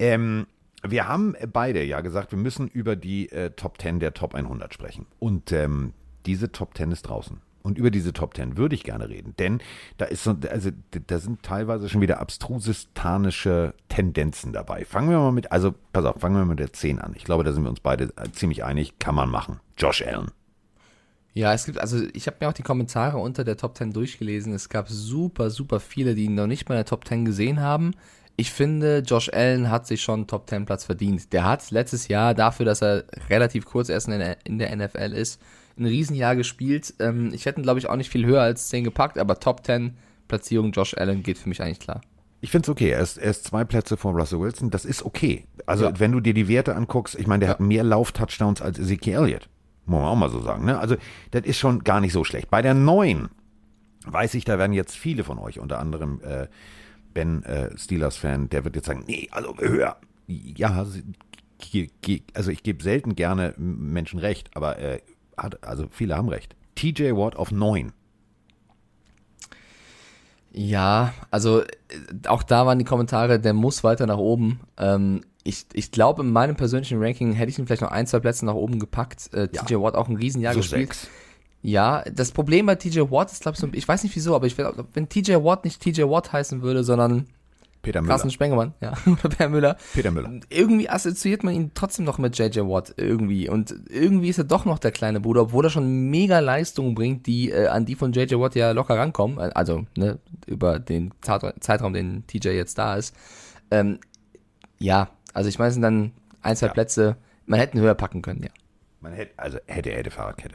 Ähm, wir haben beide ja gesagt, wir müssen über die äh, Top 10 der Top 100 sprechen. Und ähm, diese Top 10 ist draußen. Und über diese Top 10 würde ich gerne reden, denn da ist so, also da sind teilweise schon wieder abstrusistanische Tendenzen dabei. Fangen wir mal mit, also pass auf, fangen wir mit der 10 an. Ich glaube, da sind wir uns beide äh, ziemlich einig, kann man machen. Josh Allen. Ja, es gibt, also ich habe mir auch die Kommentare unter der Top 10 durchgelesen. Es gab super, super viele, die ihn noch nicht mal in der Top 10 gesehen haben. Ich finde, Josh Allen hat sich schon einen Top 10 Platz verdient. Der hat letztes Jahr dafür, dass er relativ kurz erst in der NFL ist, ein Riesenjahr gespielt. Ähm, ich hätte ihn, glaube ich, auch nicht viel höher als 10 gepackt, aber Top 10 Platzierung Josh Allen geht für mich eigentlich klar. Ich finde es okay. Er ist, er ist zwei Plätze vor Russell Wilson. Das ist okay. Also, ja. wenn du dir die Werte anguckst, ich meine, der ja. hat mehr Lauf-Touchdowns als Ezekiel Elliott. Muss man auch mal so sagen. Ne? Also, das ist schon gar nicht so schlecht. Bei der neuen weiß ich, da werden jetzt viele von euch, unter anderem äh, Ben äh, Steelers-Fan, der wird jetzt sagen, nee, also höher. ja, also ich gebe selten gerne Menschen recht, aber äh, hat, also viele haben recht. TJ Watt auf 9. Ja, also äh, auch da waren die Kommentare, der muss weiter nach oben. Ähm, ich, ich glaube, in meinem persönlichen Ranking hätte ich ihn vielleicht noch ein, zwei Plätze nach oben gepackt. Äh, TJ Watt auch ein Riesenjahr so gespielt. Sechs. Ja, das Problem bei TJ Watt ist, glaube ich, so, ich weiß nicht wieso, aber ich wenn TJ Watt nicht TJ Watt heißen würde, sondern Peter Müller. Carsten Spengemann, ja, [LAUGHS] oder Per Müller. Peter Müller. Irgendwie assoziiert man ihn trotzdem noch mit JJ Watt irgendwie und irgendwie ist er doch noch der kleine Bruder, obwohl er schon mega Leistungen bringt, die äh, an die von JJ Watt ja locker rankommen, also ne, über den Zeitraum, den TJ jetzt da ist. Ähm, ja, also ich meine, es sind dann ein, zwei ja. Plätze, man hätte ihn höher packen können, ja. Man hätte, also hätte, hätte Fahrradkette.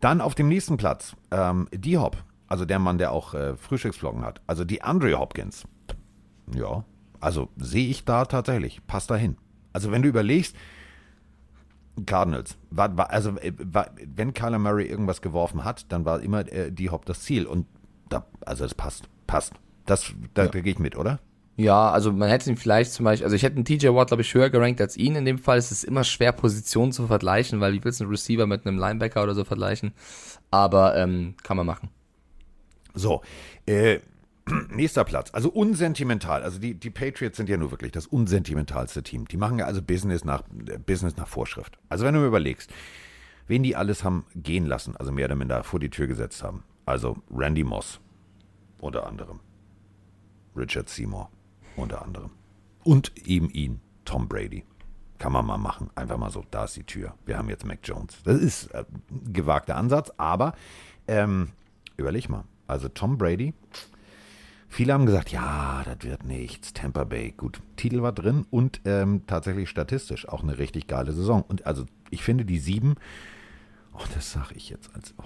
Dann auf dem nächsten Platz, ähm, die Hop, also der Mann, der auch äh, Frühstücksflocken hat. Also die Andre Hopkins. Ja, also sehe ich da tatsächlich. Passt dahin. Also wenn du überlegst, Cardinals, war, war, also äh, war, wenn Kyler Murray irgendwas geworfen hat, dann war immer äh, die Hop das Ziel. Und da, also es passt, passt. Das, da, ja. da gehe ich mit, oder? Ja, also man hätte ihn vielleicht zum Beispiel, also ich hätte einen TJ Watt, glaube ich, höher gerankt als ihn. In dem Fall ist es immer schwer, Positionen zu vergleichen, weil wie willst du einen Receiver mit einem Linebacker oder so vergleichen? Aber ähm, kann man machen. So, äh, nächster Platz. Also unsentimental. Also die, die Patriots sind ja nur wirklich das unsentimentalste Team. Die machen ja also Business nach, äh, Business nach Vorschrift. Also wenn du mir überlegst, wen die alles haben gehen lassen, also mehr oder minder vor die Tür gesetzt haben. Also Randy Moss unter anderem. Richard Seymour unter anderem. Und eben ihn, Tom Brady. Kann man mal machen. Einfach mal so, da ist die Tür. Wir haben jetzt Mac Jones. Das ist äh, ein gewagter Ansatz, aber ähm, überleg mal. Also Tom Brady, viele haben gesagt, ja, das wird nichts. Tampa Bay, gut. Titel war drin und ähm, tatsächlich statistisch auch eine richtig geile Saison. Und also ich finde die sieben, oh, das sage ich jetzt als, oh,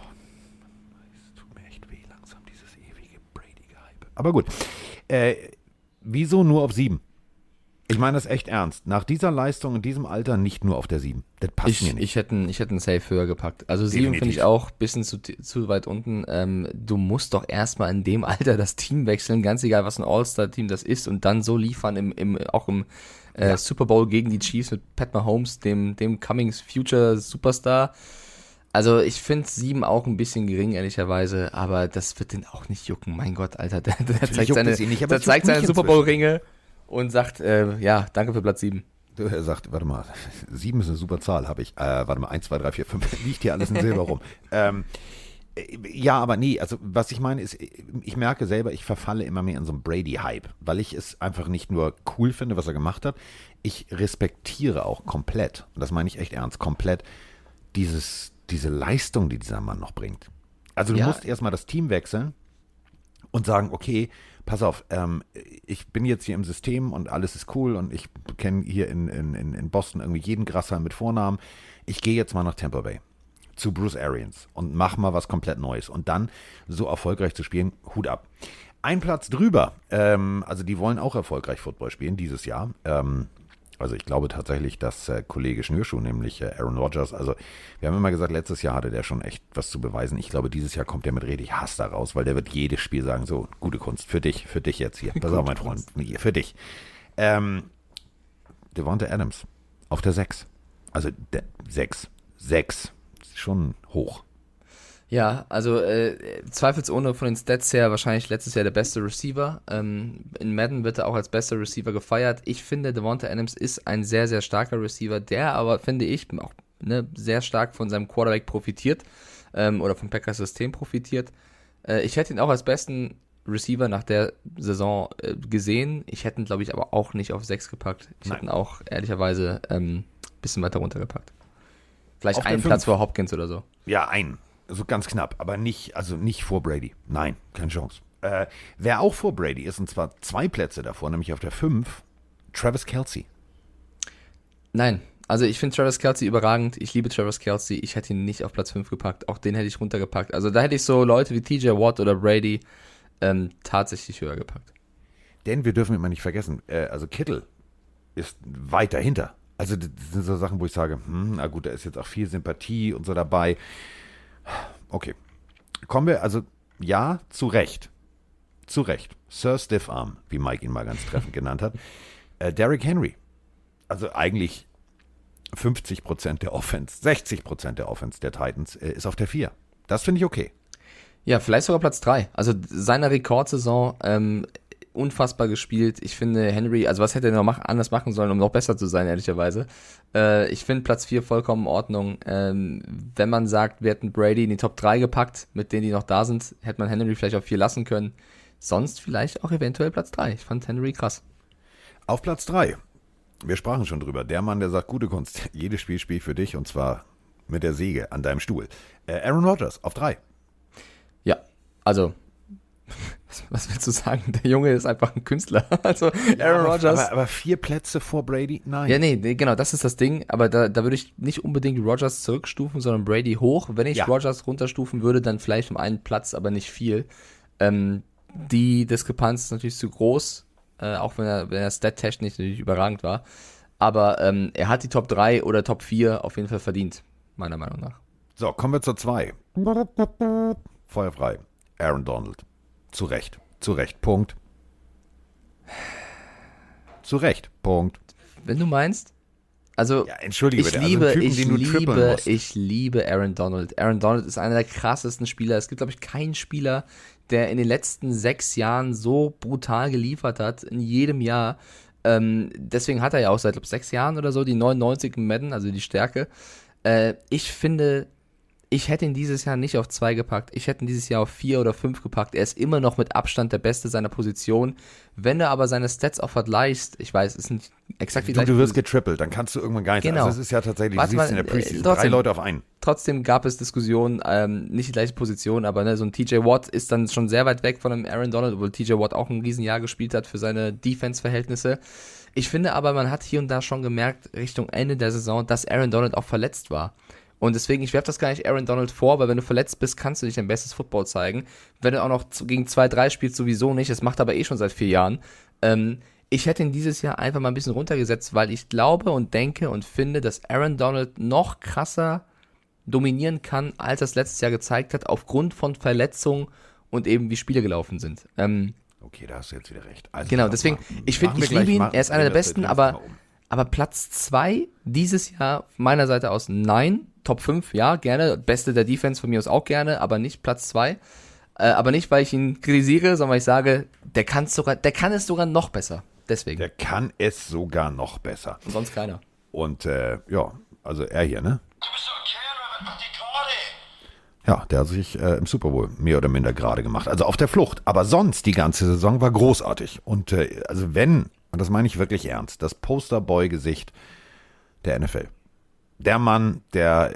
es tut mir echt weh langsam, dieses ewige Brady-Gehype. Aber gut. Äh, wieso nur auf sieben? Ich meine das echt ernst. Nach dieser Leistung in diesem Alter nicht nur auf der 7. Das passt ich, mir nicht. Ich hätte, ich hätte einen Safe höher gepackt. Also 7 finde ich auch ein bisschen zu, zu weit unten. Ähm, du musst doch erstmal in dem Alter das Team wechseln, ganz egal, was ein All-Star-Team das ist, und dann so liefern, im, im, auch im äh, ja. Super Bowl gegen die Chiefs mit Pat Mahomes, dem, dem Cummings Future Superstar. Also ich finde sieben auch ein bisschen gering, ehrlicherweise, aber das wird den auch nicht jucken. Mein Gott, Alter, [LAUGHS] der, der zeigt seine, nicht, der zeigt seine Super Bowl-Ringe und sagt, äh, ja, danke für Platz sieben. Er sagt, warte mal, [LAUGHS] sieben ist eine super Zahl, habe ich. Äh, warte mal, eins, zwei, drei, vier, fünf, [LAUGHS] liegt hier alles in Silber rum. [LAUGHS] ähm, äh, ja, aber nee, also was ich meine ist, ich merke selber, ich verfalle immer mehr in so einen Brady-Hype, weil ich es einfach nicht nur cool finde, was er gemacht hat, ich respektiere auch komplett, und das meine ich echt ernst, komplett dieses, diese Leistung, die dieser Mann noch bringt. Also du ja. musst erstmal das Team wechseln und sagen, okay, pass auf, ähm, ich bin jetzt hier im System und alles ist cool und ich kenne hier in, in, in Boston irgendwie jeden Grasser mit Vornamen. Ich gehe jetzt mal nach Tampa Bay zu Bruce Arians und mach mal was komplett Neues und dann so erfolgreich zu spielen, Hut ab. Ein Platz drüber, ähm, also die wollen auch erfolgreich Football spielen dieses Jahr. Ähm, also ich glaube tatsächlich, dass äh, Kollege Schnürschuh, nämlich äh, Aaron Rodgers, also wir haben immer gesagt, letztes Jahr hatte der schon echt was zu beweisen. Ich glaube, dieses Jahr kommt der mit richtig Hass da raus, weil der wird jedes Spiel sagen, so, gute Kunst, für dich, für dich jetzt hier. [LAUGHS] Pass auf, mein Freund, für dich. Ähm, Devonta Adams auf der 6. Also 6. 6. Schon hoch. Ja, also äh, zweifelsohne von den Stats her wahrscheinlich letztes Jahr der beste Receiver. Ähm, in Madden wird er auch als bester Receiver gefeiert. Ich finde, Devonta Adams ist ein sehr, sehr starker Receiver, der aber, finde ich, auch ne, sehr stark von seinem Quarterback profitiert ähm, oder vom Packers System profitiert. Äh, ich hätte ihn auch als besten Receiver nach der Saison äh, gesehen. Ich hätte ihn, glaube ich, aber auch nicht auf 6 gepackt. Ich Nein. hätte ihn auch ehrlicherweise ein ähm, bisschen weiter runtergepackt. Vielleicht auf einen Platz vor Hopkins oder so. Ja, einen so ganz knapp, aber nicht, also nicht vor Brady. Nein, keine Chance. Äh, wer auch vor Brady ist, und zwar zwei Plätze davor, nämlich auf der 5, Travis Kelsey. Nein, also ich finde Travis Kelsey überragend. Ich liebe Travis Kelsey. Ich hätte ihn nicht auf Platz 5 gepackt. Auch den hätte ich runtergepackt. Also da hätte ich so Leute wie TJ Watt oder Brady ähm, tatsächlich höher gepackt. Denn wir dürfen immer nicht vergessen, äh, also Kittel ist weit dahinter. Also das sind so Sachen, wo ich sage, hm, na gut, da ist jetzt auch viel Sympathie und so dabei. Okay. Kommen wir, also ja, zu Recht. Zu Recht. Sir Stiffarm, wie Mike ihn mal ganz treffend genannt hat. Äh, Derrick Henry also eigentlich 50 Prozent der Offense, 60 Prozent der Offense der Titans äh, ist auf der 4. Das finde ich okay. Ja, vielleicht sogar Platz 3. Also seine Rekordsaison, ähm, unfassbar gespielt. Ich finde Henry, also was hätte er noch mach, anders machen sollen, um noch besser zu sein, ehrlicherweise. Äh, ich finde Platz 4 vollkommen in Ordnung. Ähm, wenn man sagt, wir hätten Brady in die Top 3 gepackt, mit denen, die noch da sind, hätte man Henry vielleicht auf 4 lassen können. Sonst vielleicht auch eventuell Platz 3. Ich fand Henry krass. Auf Platz 3. Wir sprachen schon drüber. Der Mann, der sagt, gute Kunst, [LAUGHS] jedes Spiel spielt für dich und zwar mit der Säge an deinem Stuhl. Äh, Aaron Rodgers auf 3. Ja, also was willst du sagen? Der Junge ist einfach ein Künstler. [LAUGHS] Also Aaron ja, Rodgers. Aber, aber, vier Plätze vor Brady? Nein. Ja, nee, nee, genau, das ist das Ding. Aber da, da würde ich nicht unbedingt Rodgers zurückstufen, sondern Brady hoch. Wenn ich ja. Rodgers runterstufen würde, dann vielleicht um einen Platz, aber nicht viel. Ähm, die Diskrepanz ist natürlich zu groß, äh, auch wenn er, wenn er stat-technisch natürlich überragend war. Aber ähm, er hat die Top 3 oder Top 4 auf jeden Fall verdient, meiner Meinung nach. So, kommen wir zur 2. Feuerfrei. Aaron Donald. Zu Recht. Zu Recht. Punkt. Zu Recht. Punkt. Wenn du meinst. Also, ja, entschuldige ich bitte. liebe, also Typen, ich, liebe ich liebe Aaron Donald. Aaron Donald ist einer der krassesten Spieler. Es gibt, glaube ich, keinen Spieler, der in den letzten sechs Jahren so brutal geliefert hat, in jedem Jahr. Ähm, deswegen hat er ja auch seit, glaube sechs Jahren oder so die 99 Madden, also die Stärke. Äh, ich finde, ich hätte ihn dieses Jahr nicht auf zwei gepackt. Ich hätte ihn dieses Jahr auf vier oder fünf gepackt. Er ist immer noch mit Abstand der Beste seiner Position. Wenn du aber seine Stats auch vergleichst, ich weiß, es ist nicht exakt wie Du, du wirst getrippelt, dann kannst du irgendwann gar nichts. Genau. Also es ist ja tatsächlich, Warte du siehst mal, in der Preseason trotzdem, drei Leute auf einen. Trotzdem gab es Diskussionen, ähm, nicht die gleiche Position, aber ne, so ein TJ Watt ist dann schon sehr weit weg von einem Aaron Donald, obwohl TJ Watt auch ein Riesenjahr gespielt hat für seine Defense-Verhältnisse. Ich finde aber, man hat hier und da schon gemerkt, Richtung Ende der Saison, dass Aaron Donald auch verletzt war. Und deswegen, ich werfe das gar nicht Aaron Donald vor, weil wenn du verletzt bist, kannst du nicht dein bestes Football zeigen. Wenn du auch noch gegen 2-3 spielst, sowieso nicht. Das macht aber eh schon seit vier Jahren. Ähm, ich hätte ihn dieses Jahr einfach mal ein bisschen runtergesetzt, weil ich glaube und denke und finde, dass Aaron Donald noch krasser dominieren kann, als er es letztes Jahr gezeigt hat, aufgrund von Verletzungen und eben wie Spiele gelaufen sind. Ähm, okay, da hast du jetzt wieder recht. Also genau, deswegen, ich finde, ich liebe ihn, er ist einer der besten, aber, aber Platz 2 dieses Jahr meiner Seite aus nein, Top 5, ja, gerne. Beste der Defense von mir aus auch gerne, aber nicht Platz 2. Äh, aber nicht, weil ich ihn kritisiere, sondern weil ich sage, der kann sogar, der kann es sogar noch besser. Deswegen. Der kann es sogar noch besser. Und sonst keiner. Und äh, ja, also er hier, ne? Du bist doch ein Kerl, was macht die gerade? Ja, der hat sich äh, im Super Bowl mehr oder minder gerade gemacht. Also auf der Flucht. Aber sonst die ganze Saison war großartig. Und äh, also wenn, und das meine ich wirklich ernst, das Posterboy-Gesicht der NFL der Mann, der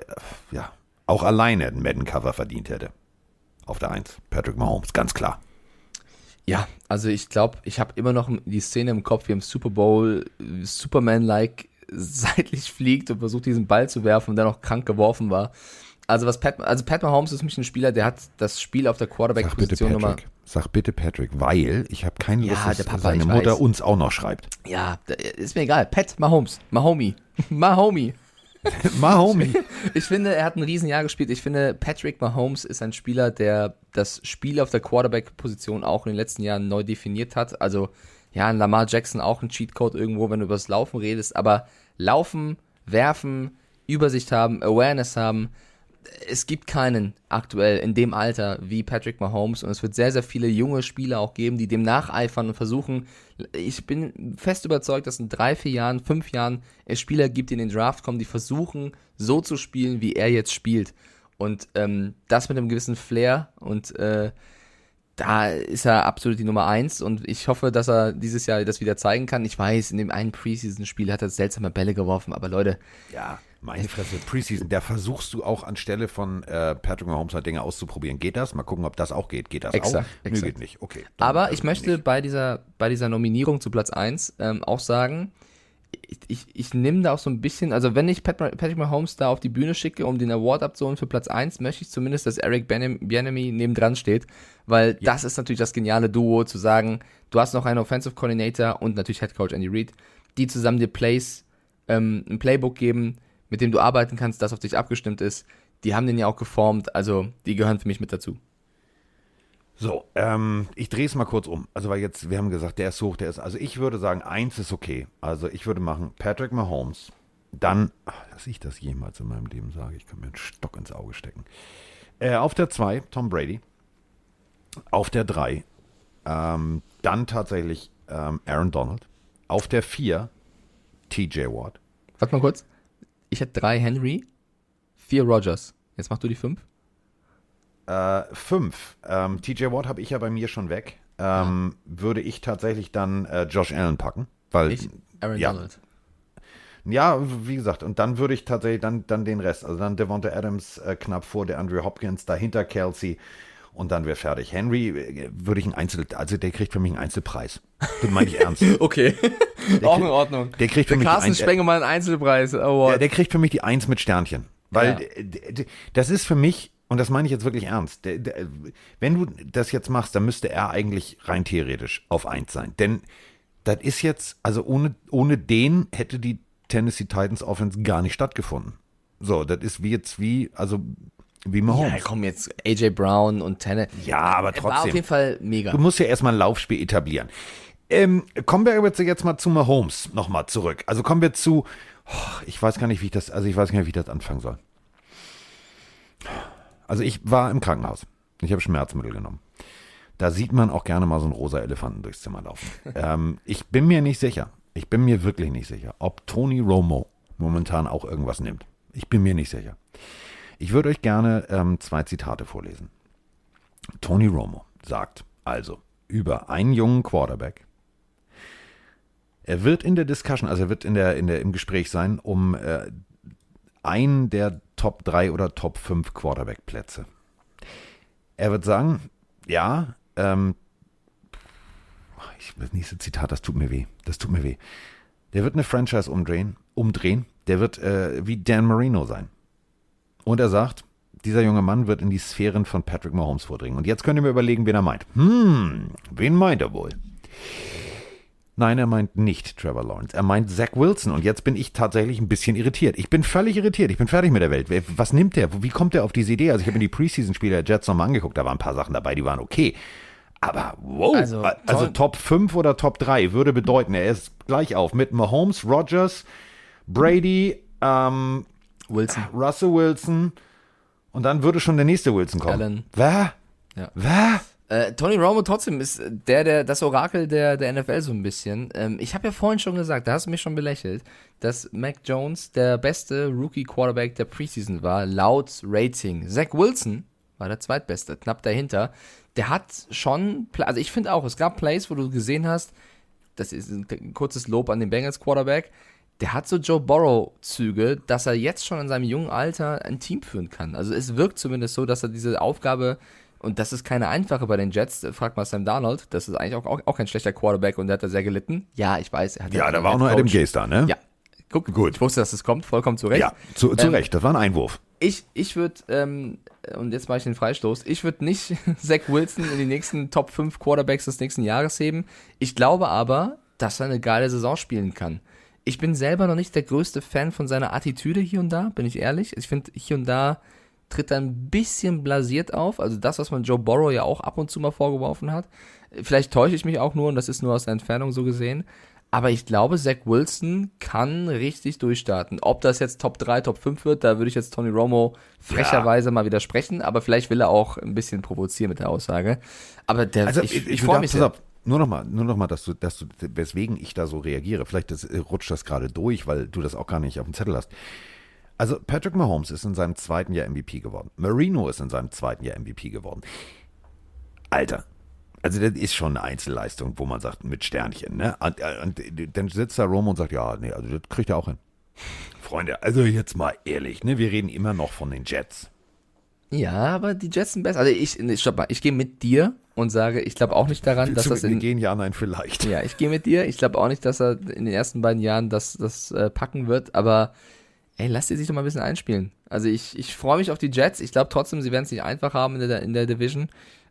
ja auch alleine ein Madden-Cover verdient hätte. Auf der Eins. Patrick Mahomes, ganz klar. Ja, also ich glaube, ich habe immer noch die Szene im Kopf, wie im Super Bowl Superman-like [LAUGHS] seitlich fliegt und versucht, diesen Ball zu werfen und dann auch krank geworfen war. Also was Pat, also Pat Mahomes ist für mich ein Spieler, der hat das Spiel auf der Quarterback-Position nochmal. Sag bitte Patrick, weil ich habe keine Lust, ja, dass seine Mutter weiß. uns auch noch schreibt. Ja, ist mir egal. Pat Mahomes, Mahomie, [LAUGHS] Mahomie. [LAUGHS] Mahomes. [LAUGHS] Ich finde, er hat ein Riesenjahr gespielt. Ich finde, Patrick Mahomes ist ein Spieler, der das Spiel auf der Quarterback-Position auch in den letzten Jahren neu definiert hat. Also, ja, Lamar Jackson auch ein Cheatcode irgendwo, wenn du über das Laufen redest. Aber Laufen, Werfen, Übersicht haben, Awareness haben, es gibt keinen aktuell in dem Alter wie Patrick Mahomes und es wird sehr, sehr viele junge Spieler auch geben, die dem nacheifern und versuchen. Ich bin fest überzeugt, dass in drei, vier Jahren, fünf Jahren es Spieler gibt, die in den Draft kommen, die versuchen, so zu spielen, wie er jetzt spielt. Und ähm, das mit einem gewissen Flair und äh, da ist er absolut die Nummer eins und ich hoffe, dass er dieses Jahr das wieder zeigen kann. Ich weiß, in dem einen Preseason-Spiel hat er seltsame Bälle geworfen, aber Leute. Ja, meine Fresse, Preseason, da versuchst du auch anstelle von äh, Patrick Mahomes halt Dinge auszuprobieren. Geht das? Mal gucken, ob das auch geht. Geht das exakt, auch? Exakt. Nö, geht nicht. Okay. Aber ich möchte nicht. bei dieser, bei dieser Nominierung zu Platz 1 ähm, auch sagen, ich, ich, ich nehme da auch so ein bisschen, also wenn ich Patrick Mahomes da auf die Bühne schicke, um den Award abzuholen für Platz 1, möchte ich zumindest, dass Eric Bienemy nebendran steht, weil ja. das ist natürlich das geniale Duo, zu sagen, du hast noch einen Offensive Coordinator und natürlich Head Coach Andy Reid, die zusammen dir Plays, ähm, ein Playbook geben, mit dem du arbeiten kannst, das auf dich abgestimmt ist. Die haben den ja auch geformt, also die gehören für mich mit dazu. So, ähm, ich drehe es mal kurz um. Also, weil jetzt, wir haben gesagt, der ist hoch, der ist. Also, ich würde sagen, eins ist okay. Also, ich würde machen Patrick Mahomes, dann, ach, dass ich das jemals in meinem Leben sage, ich kann mir einen Stock ins Auge stecken. Äh, auf der 2 Tom Brady. Auf der 3 ähm, dann tatsächlich ähm, Aaron Donald. Auf der 4 TJ Watt. Warte mal kurz. Ich hätte drei Henry, vier Rogers. Jetzt mach du die fünf. Äh, fünf. Ähm, TJ Watt habe ich ja bei mir schon weg. Ähm, Würde ich tatsächlich dann äh, Josh Allen packen. Weil, Ich, Aaron ja, Donald. Ja, wie gesagt, und dann würde ich tatsächlich dann, dann den Rest. Also dann Devonta Adams äh, knapp vor der Andrew Hopkins, dahinter Kelsey und dann wäre fertig. Henry äh, würde ich ein Einzel, also der kriegt für mich einen Einzelpreis. Das meine ich ernst. [LAUGHS] Okay. Der Auch krieg- in Ordnung. Der kriegt für Der mich die Carsten Eins- Spengemann Einzelpreis Award. Ja, der kriegt für mich die Eins mit Sternchen. Weil Ja. das ist für mich, und das meine ich jetzt wirklich ernst, der, der, wenn du das jetzt machst, dann müsste er eigentlich rein theoretisch auf Eins sein. Denn das ist jetzt, also ohne, ohne den hätte die Tennessee Titans Offense gar nicht stattgefunden. So, das ist wie jetzt wie, also wie ja, Mahomes. komm jetzt, AJ Brown und Tenne. Ja, aber Er war auf trotzdem. jeden Fall mega. Du musst ja erstmal ein Laufspiel etablieren. Ähm, kommen wir jetzt, jetzt mal zu Mahomes nochmal zurück. Also kommen wir zu, oh, ich weiß gar nicht, wie ich das, also ich weiß gar nicht, wie ich das anfangen soll. Also ich war im Krankenhaus. Ich habe Schmerzmittel genommen. Da sieht man auch gerne mal so einen rosa Elefanten durchs Zimmer laufen. [LAUGHS] ähm, ich bin mir nicht sicher. Ich bin mir wirklich nicht sicher, ob Tony Romo momentan auch irgendwas nimmt. Ich bin mir nicht sicher. Ich würde euch gerne ähm, zwei Zitate vorlesen. Tony Romo sagt also über einen jungen Quarterback. Er wird in der Discussion, also er wird in der, in der, im Gespräch sein, um äh, einen der Top 3 oder Top 5 Quarterback-Plätze. Er wird sagen, ja, ähm, ich, das nächste Zitat, das tut mir weh. Das tut mir weh. Der wird eine Franchise umdrehen, umdrehen. Der wird äh, wie Dan Marino sein. Und er sagt, dieser junge Mann wird in die Sphären von Patrick Mahomes vordringen. Und jetzt könnt ihr mir überlegen, wen er meint. Hm, wen meint er wohl? Nein, er meint nicht Trevor Lawrence. Er meint Zach Wilson. Und jetzt bin ich tatsächlich ein bisschen irritiert. Ich bin völlig irritiert. Ich bin fertig mit der Welt. Was nimmt der? Wie kommt er auf diese Idee? Also ich habe mir die Preseason-Spiele der Jets nochmal angeguckt. Da waren ein paar Sachen dabei, die waren okay. Aber wow, Also, also. Top 5 oder Top 3 würde bedeuten, er ist gleich auf mit Mahomes, Rogers, Brady, ähm, Wilson. Russell Wilson und dann würde schon der nächste Wilson kommen. Allen. Wer? Ja. Wer? Äh, Tony Romo trotzdem ist der, der das Orakel der, der NFL so ein bisschen. Ähm, ich habe ja vorhin schon gesagt, da hast du mich schon belächelt, dass Mac Jones der beste Rookie Quarterback der Preseason war, laut Rating. Zach Wilson war der zweitbeste, knapp dahinter. Der hat schon, also ich finde auch, es gab Plays, wo du gesehen hast, das ist ein ein kurzes Lob an den Bengals Quarterback. Der hat so Joe Burrow-Züge, dass er jetzt schon in seinem jungen Alter ein Team führen kann. Also es wirkt zumindest so, dass er diese Aufgabe, und das ist keine einfache bei den Jets, fragt mal Sam Darnold, das ist eigentlich auch, auch, auch kein schlechter Quarterback und der hat da sehr gelitten. Ja, ich weiß. Er hat Ja, da war auch noch Adam. Gase da, ne? Ja, guck, Gut. Ich wusste, dass es kommt, vollkommen zu Recht. Ja, zu, zu Ähm, Recht. Das war ein Einwurf. Ich, ich würde, ähm, und jetzt mache ich den Freistoß, ich würde nicht [LAUGHS] Zach Wilson in die nächsten Top 5 Quarterbacks des nächsten Jahres heben. Ich glaube aber, dass er eine geile Saison spielen kann. Ich bin selber noch nicht der größte Fan von seiner Attitüde hier und da, bin ich ehrlich. Ich finde, hier und da tritt er ein bisschen blasiert auf. Also das, was man Joe Burrow ja auch ab und zu mal vorgeworfen hat. Vielleicht täusche ich mich auch nur und das ist nur aus der Entfernung so gesehen. Aber ich glaube, Zach Wilson kann richtig durchstarten. Ob das jetzt Top 3, Top 5 wird, da würde ich jetzt Tony Romo frecherweise mal widersprechen. Aber vielleicht will er auch ein bisschen provozieren mit der Aussage. Aber der, Also ich, ich, ich freue mich pass auf, nur noch mal, nur noch mal, dass du, dass du, weswegen ich da so reagiere. Vielleicht das, äh, rutscht das gerade durch, weil du das auch gar nicht auf dem Zettel hast. Also Patrick Mahomes ist in seinem zweiten Jahr MVP geworden. Marino ist in seinem zweiten Jahr MVP geworden. Alter, also das ist schon eine Einzelleistung, wo man sagt, mit Sternchen, ne? Und, äh, und dann sitzt da Romo und sagt, ja, nee, also das kriegt er auch hin. Freunde, also jetzt mal ehrlich, ne? Wir reden immer noch von den Jets. Ja, aber die Jets sind besser. Also ich, stopp mal, ich gehe mit dir und sage, ich glaube auch nicht daran, dass Willst du das in, gehen? Ja, nein, vielleicht. Ja, ich gehe mit dir. Ich glaube auch nicht, dass er in den ersten beiden Jahren das, das äh, packen wird, aber ey, lass die sich doch mal ein bisschen einspielen. Also ich, ich freue mich auf die Jets. Ich glaube trotzdem, sie werden es nicht einfach haben in der, in der Division.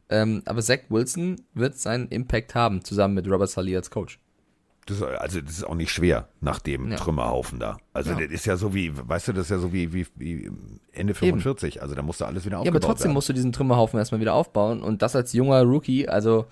Ähm, aber Zach Wilson wird seinen Impact haben, zusammen mit Robert Saleh als Coach. Das, also das ist auch nicht schwer nach dem Ja. Trümmerhaufen da. Also Ja. das ist ja so wie, weißt du, das ist ja so wie, wie, wie Ende 45. Also da musst du alles wieder Ja, aufgebaut aber trotzdem werden. musst du diesen Trümmerhaufen erstmal wieder aufbauen und das als junger Rookie, also.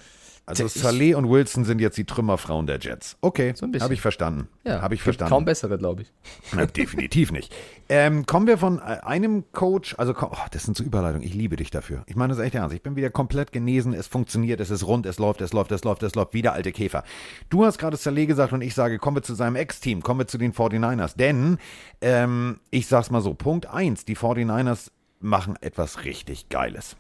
Also Saleh und Wilson sind jetzt die Trümmerfrauen der Jets. Okay, So ein bisschen. habe ich verstanden. Ja, habe ich verstanden. Kaum bessere, glaube ich. [LAUGHS] Na, definitiv nicht. Ähm, kommen wir von äh, einem Coach, also oh, das sind so Überleitungen, ich liebe dich dafür. Ich meine das echt ernst. Ich bin wieder komplett genesen, es funktioniert, es ist rund, es läuft, es läuft, es läuft, es läuft, wieder alte Käfer. Du hast gerade Saleh gesagt und ich sage, kommen wir zu seinem Ex-Team, kommen wir zu den 49ers. Denn, ähm, ich sag's mal so, Punkt eins: die 49ers machen etwas richtig Geiles.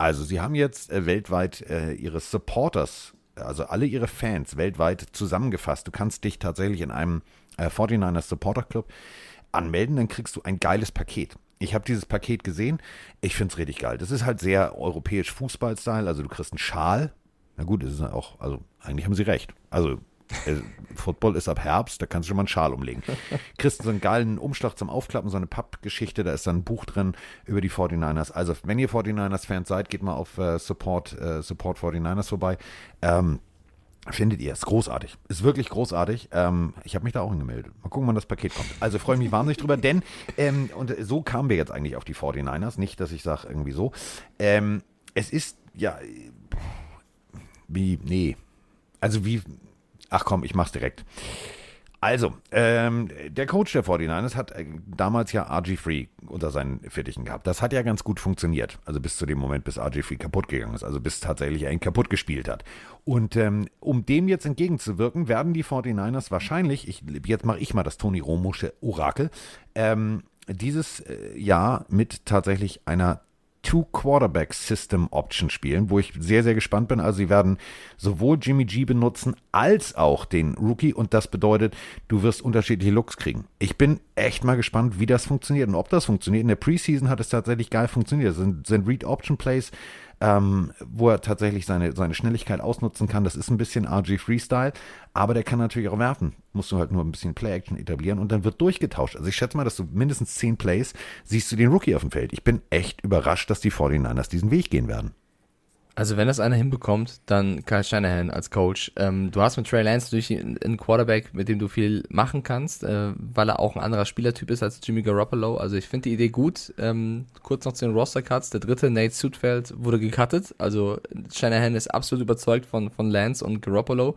Also sie haben jetzt äh, weltweit äh, ihre Supporters, also alle ihre Fans weltweit zusammengefasst. Du kannst dich tatsächlich in einem äh, 49ers Supporter Club anmelden, dann kriegst du ein geiles Paket. Ich habe dieses Paket gesehen, ich finde es richtig geil. Das ist halt sehr europäisch Fußball-Style, also du kriegst einen Schal. Na gut, das ist auch, also eigentlich haben sie recht. Also äh, Football ist ab Herbst, da kannst du schon mal einen Schal umlegen. Kriegst so einen geilen Umschlag zum Aufklappen, so eine Pappgeschichte, da ist dann ein Buch drin über die 49ers. Also, wenn ihr 49ers-Fans seid, geht mal auf äh, Support, äh, Support 49ers vorbei. Ähm, findet ihr. Ist großartig. Ist wirklich großartig. Ähm, ich habe mich da auch angemeldet. Mal gucken, wann das Paket kommt. Also freue mich wahnsinnig drüber, denn, ähm, und so kamen wir jetzt eigentlich auf die 49ers. Nicht, dass ich sage irgendwie so. Ähm, es ist, ja, wie, nee. Also wie, ach komm, ich mach's direkt. Also, ähm, der Coach der 49ers hat äh, damals ja RG3 unter seinen Fittichen gehabt. Das hat ja ganz gut funktioniert. Also bis zu dem Moment, bis RG3 kaputt gegangen ist. Also bis tatsächlich er ihn kaputt gespielt hat. Und ähm, um dem jetzt entgegenzuwirken, werden die 49ers wahrscheinlich, ich, jetzt mache ich mal das Tony Romusche Orakel, ähm, dieses äh, Jahr mit tatsächlich einer Two-Quarterback-System-Option spielen, wo ich sehr, sehr gespannt bin. Also sie werden sowohl Jimmy G benutzen als auch den Rookie und das bedeutet, du wirst unterschiedliche Looks kriegen. Ich bin echt mal gespannt, wie das funktioniert und ob das funktioniert. In der Preseason hat es tatsächlich geil funktioniert. Das sind, sind Read-Option-Plays, ähm, wo er tatsächlich seine, seine Schnelligkeit ausnutzen kann. Das ist ein bisschen RG Freestyle, aber der kann natürlich auch werfen. Musst du halt nur ein bisschen Play-Action etablieren und dann wird durchgetauscht. Also ich schätze mal, dass du mindestens 10 Plays siehst du den Rookie auf dem Feld. Ich bin echt überrascht, dass die 49ers diesen Weg gehen werden. Also wenn das einer hinbekommt, dann Kyle Shanahan als Coach. Ähm, du hast mit Trey Lance natürlich einen Quarterback, mit dem du viel machen kannst, äh, weil er auch ein anderer Spielertyp ist als Jimmy Garoppolo. Also ich finde die Idee gut. Ähm, kurz noch zu den Roster-Cuts. Der dritte, Nate Sudfeld, wurde gecuttet. Also Shanahan ist absolut überzeugt von, von Lance und Garoppolo.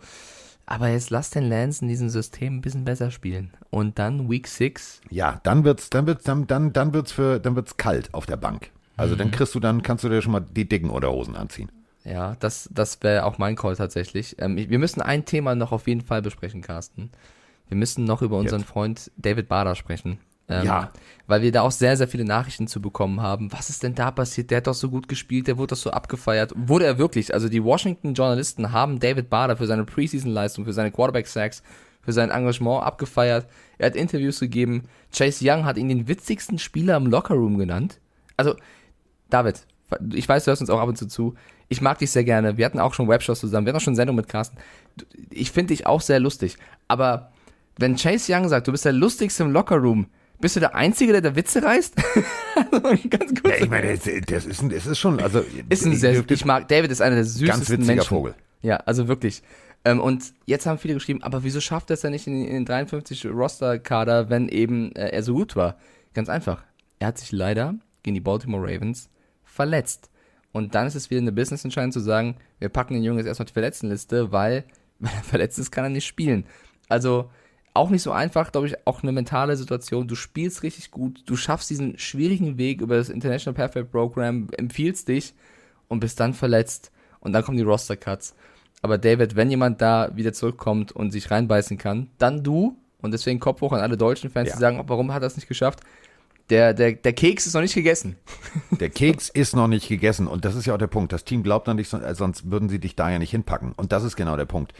Aber jetzt lass den Lance in diesem System ein bisschen besser spielen. Und dann Week 6. Ja, dann wird's, dann wird's, dann, dann, dann wird's für, dann wird's kalt auf der Bank. Also dann kriegst du dann, kannst du dir schon mal die dicken Unterhosen anziehen. Ja, das, das wäre auch mein Call tatsächlich. Ähm, wir müssen ein Thema noch auf jeden Fall besprechen, Carsten. Wir müssen noch über unseren Jetzt. Freund David Bader sprechen. Ähm, Ja. Weil wir da auch sehr, sehr viele Nachrichten zu bekommen haben. Was ist denn da passiert? Der hat doch so gut gespielt, der wurde doch so abgefeiert. Wurde er wirklich? Also die Washington-Journalisten haben David Bader für seine Preseason-Leistung, für seine Quarterback-Sacks, für sein Engagement abgefeiert. Er hat Interviews gegeben. Chase Young hat ihn den witzigsten Spieler im Lockerroom genannt. Also, David, ich weiß, du hörst uns auch ab und zu zu. Ich mag dich sehr gerne. Wir hatten auch schon Webshows zusammen. Wir hatten auch schon Sendung mit Carsten. Ich finde dich auch sehr lustig. Aber wenn Chase Young sagt, du bist der lustigste im Lockerroom, bist du der Einzige, der da Witze reißt? [LAUGHS] Ganz kurz. Ja, ich meine, das, ist, das ist schon, also ist ein sehr, ich mag, David ist einer der süßesten Ganz witziger Menschen. Vogel. Ja, also wirklich. Ähm, und jetzt haben viele geschrieben, aber wieso schafft er es ja nicht in, in den 53 Roster-Kader, wenn eben äh, er so gut war? Ganz einfach. Er hat sich leider gegen die Baltimore Ravens verletzt. Und dann ist es wieder eine Business-Entscheidung zu sagen, wir packen den Jungen jetzt erstmal auf die Verletztenliste, weil, [LAUGHS] wenn er verletzt ist, kann er nicht spielen. Also auch nicht so einfach, glaube ich, auch eine mentale Situation. Du spielst richtig gut, du schaffst diesen schwierigen Weg über das International Perfect Program, empfiehlst dich und bist dann verletzt. Und dann kommen die Roster-Cuts. Aber David, wenn jemand da wieder zurückkommt und sich reinbeißen kann, dann du. Und deswegen Kopf hoch an alle deutschen Fans, Ja. die sagen, warum hat er es nicht geschafft? Der, der, der Keks ist noch nicht gegessen. [LAUGHS] Der Keks ist noch nicht gegessen und das ist ja auch der Punkt. Das Team glaubt an dich, äh, sonst würden sie dich da ja nicht hinpacken. Und das ist genau der Punkt.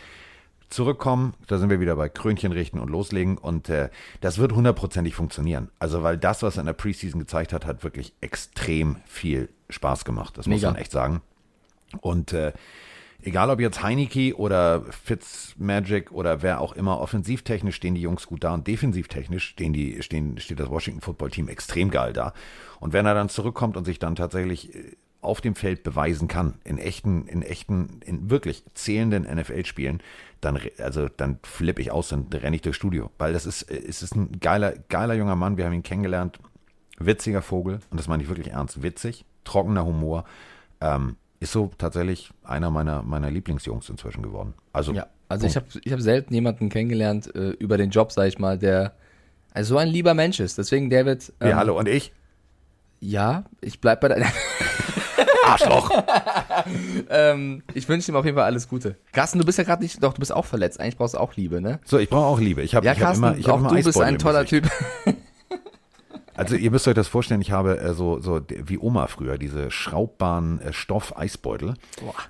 Zurückkommen, da sind wir wieder bei Krönchen richten und loslegen und äh, das wird hundertprozentig funktionieren. Also weil das, was er in der Preseason gezeigt hat, hat wirklich extrem viel Spaß gemacht. Das muss Mega. man echt sagen. Und äh, egal ob jetzt Heineke oder Fitzmagic oder wer auch immer, offensivtechnisch stehen die Jungs gut da und defensivtechnisch stehen die, stehen, steht das Washington Football Team extrem geil da. Und wenn er dann zurückkommt und sich dann tatsächlich äh, auf dem Feld beweisen kann, in echten, in echten, in wirklich zählenden NFL-Spielen, dann, also, dann flippe ich aus, dann renne ich durchs Studio. Weil das ist, äh, es ist ein geiler, geiler junger Mann. Wir haben ihn kennengelernt. Witziger Vogel. Und das meine ich wirklich ernst. Witzig. Trockener Humor. Ähm, ist so tatsächlich einer meiner, meiner Lieblingsjungs inzwischen geworden. Also, Ja, also ich habe ich hab selten jemanden kennengelernt äh, über den Job, sag ich mal, der also so ein lieber Mensch ist. Deswegen, David. ja, hallo, und ich? Ja, ich bleib bei deiner. [LAUGHS] Arschloch! [LAUGHS] ähm, ich wünsche ihm auf jeden Fall alles Gute. Carsten, du bist ja gerade nicht, doch, du bist auch verletzt. Eigentlich brauchst du auch Liebe, ne? So, ich brauche auch Liebe. Ich habe Ja, ich hab Carsten, immer, ich hab auch immer du bist Eisbeutel ein toller. Typ. Also ihr müsst euch das vorstellen, ich habe äh, so, so wie Oma früher, diese schraubbaren äh, Stoff-Eisbeutel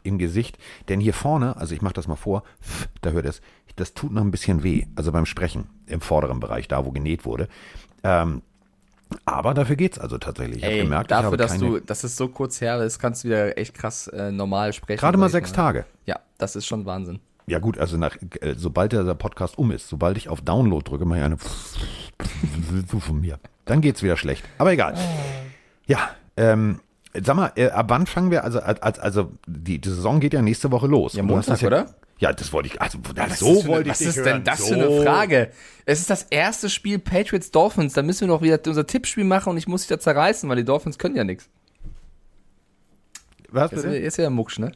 im Gesicht. Denn hier vorne, also ich mache das mal vor, pff, da hört es, das tut noch ein bisschen weh. Also beim Sprechen im vorderen Bereich, da wo genäht wurde. Ähm, aber dafür geht's also tatsächlich. Ich habe Ey, gemerkt, ich dafür, habe dass du, dass es so kurz her ist, kannst du wieder echt krass äh, normal sprechen. Gerade mal ich sechs Tage. Ja, das ist schon Wahnsinn. Ja gut, also nach, äh, sobald der Podcast um ist, sobald ich auf Download drücke, mache ich eine so [LAUGHS] von mir. Dann geht's wieder schlecht. Aber egal. Ja, ähm, sag mal, äh, ab wann fangen wir, also, als, also die, die Saison geht ja nächste Woche los. Ja, Montag, das oder? Ja, das wollte ich, also Was so ist wollte ich Was ist hören. denn das so. für eine Frage? Es ist das erste Spiel Patriots Dolphins. Da müssen wir doch wieder unser Tippspiel machen und ich muss dich da zerreißen, weil die Dolphins können ja nichts. Was bitte? ist ja Mucksch, ne?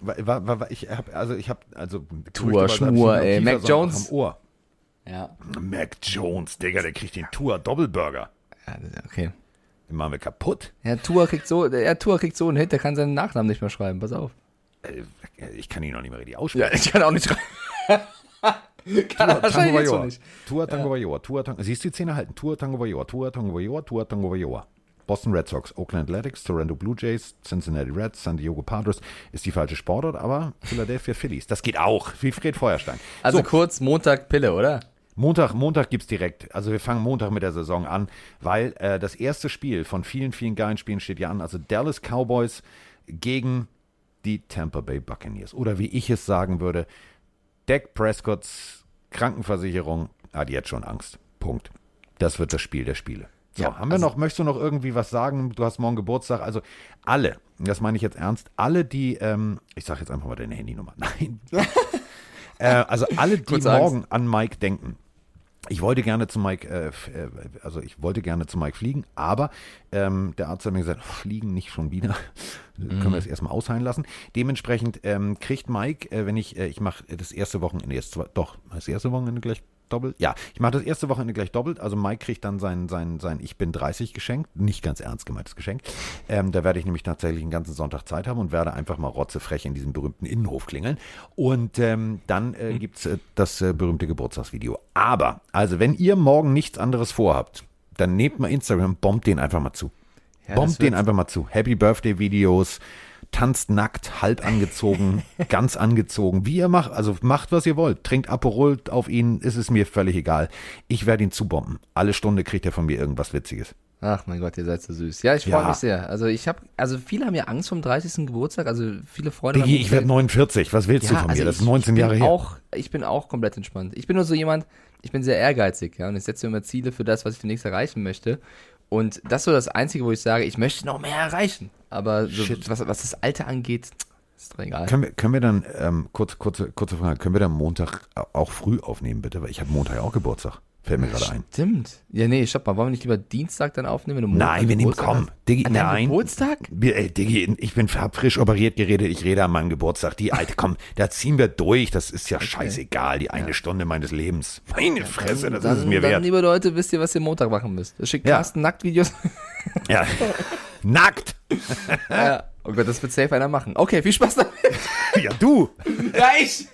Wa- wa- wa- wa- Ich hab, also ich habe, also Tour, am ey. Mac Jones. Am Ohr. Ja. Mac Jones, Digga, der kriegt den Tour Doppelburger. ja okay. Den machen wir kaputt. Ja, Tua kriegt so, ja, Tua kriegt so einen Hit, der kann seinen Nachnamen nicht mehr schreiben. Pass auf. Äh, Ich kann ihn noch nicht mehr richtig Ja, aussprechen. ich kann auch nicht schreiben. [LAUGHS] kann Tango wahrscheinlich so Vajor. nicht. Tua Tango Vajor. Tua Tango. Siehst du die Zähne halten? Tua Tango Vajor. Tua Tango Vajor. Tua Tango Vajor. Boston Red Sox, Oakland Athletics, Toronto Blue Jays, Cincinnati Reds, San Diego Padres ist die falsche Sportart, aber Philadelphia Phillies. Das geht auch, wie Fred Feuerstein. Also so, kurz Montag Pille, oder? Montag, Montag gibt's direkt. Also wir fangen Montag mit der Saison an, weil äh, das erste Spiel von vielen, vielen geilen Spielen steht ja an. Also Dallas Cowboys gegen die Tampa Bay Buccaneers. Oder wie ich es sagen würde, Dak Prescotts Krankenversicherung hat jetzt schon Angst. Punkt. Das wird das Spiel der Spiele. So, Ja, haben wir also- noch, möchtest du noch irgendwie was sagen? Du hast morgen Geburtstag. Also alle, das meine ich jetzt ernst, alle, die, ähm, ich sage jetzt einfach mal deine Handynummer. [LAUGHS] Nein. äh, also alle, die Kurz Angst. morgen an Mike denken. Ich wollte gerne zu Mike, äh, äh, also ich wollte gerne zu Mike fliegen, aber ähm, der Arzt hat mir gesagt, fliegen nicht schon wieder. [LAUGHS] Können wir es erstmal ausheilen lassen. Dementsprechend ähm, kriegt Mike, äh, wenn ich, äh, ich mache das erste Wochenende jetzt, zwar- doch, das erste Wochenende gleich doppelt. Ja, ich mache das erste Wochenende gleich doppelt. Also Mike kriegt dann sein, sein, sein Ich bin 30 Geschenk. Nicht ganz ernst gemeintes Geschenk. Ähm, da werde ich nämlich tatsächlich einen ganzen Sonntag Zeit haben und werde einfach mal rotzefrech in diesem berühmten Innenhof klingeln. Und ähm, dann äh, gibt es äh, das äh, berühmte Geburtstagsvideo. Aber, also wenn ihr morgen nichts anderes vorhabt, dann nehmt mal Instagram, bombt den einfach mal zu. Ja, bombt den einfach mal zu. Happy Birthday Videos, tanzt nackt, halb angezogen, [LAUGHS] ganz angezogen, wie ihr macht. Also macht, was ihr wollt. Trinkt Aperol auf ihn, ist es mir völlig egal. Ich werde ihn zubomben. Alle Stunde kriegt er von mir irgendwas Witziges. Ach mein Gott, ihr seid so süß. Ja, ich freue Ja. mich sehr. Also ich habe, also viele haben ja Angst vom 30. Geburtstag. Also viele Freunde. Digi, haben ich werde 49. Was willst du Ja, von mir? also das ist ich- 19 ich Jahre her. Auch, ich bin auch komplett entspannt. Ich bin nur so jemand, ich bin sehr ehrgeizig, ja, und ich setze mir immer Ziele für das, was ich demnächst erreichen möchte. Und das ist so das Einzige, wo ich sage, ich möchte noch mehr erreichen. Aber so, was, was das Alter angeht, ist doch egal. Können wir, können wir dann, ähm, kurz, kurze, kurze Frage, können wir dann Montag auch früh aufnehmen, bitte? Weil ich habe Montag auch Geburtstag. Fällt mir gerade ein. Stimmt. Ja, nee, stopp mal. Wollen wir nicht lieber Dienstag dann aufnehmen, wenn du Nein, wir nehmen, komm. Diggi, An nein. Geburtstag? Ey, Diggi, ich bin hab frisch operiert geredet, ich rede an meinem Geburtstag. Die alte, komm, da ziehen wir durch. Das ist ja scheißegal, die eine Stunde meines Lebens. Meine Fresse, das dann, ist es mir dann, wert. liebe Leute, wisst ihr, was ihr Montag machen müsst. Schickt Ja. Carsten Nacktvideos. [LAUGHS] Ja. [LAUGHS] Nackt! ja. Oh Gott, das wird safe einer machen. Okay, viel Spaß damit. Ja, du! Ja, ich.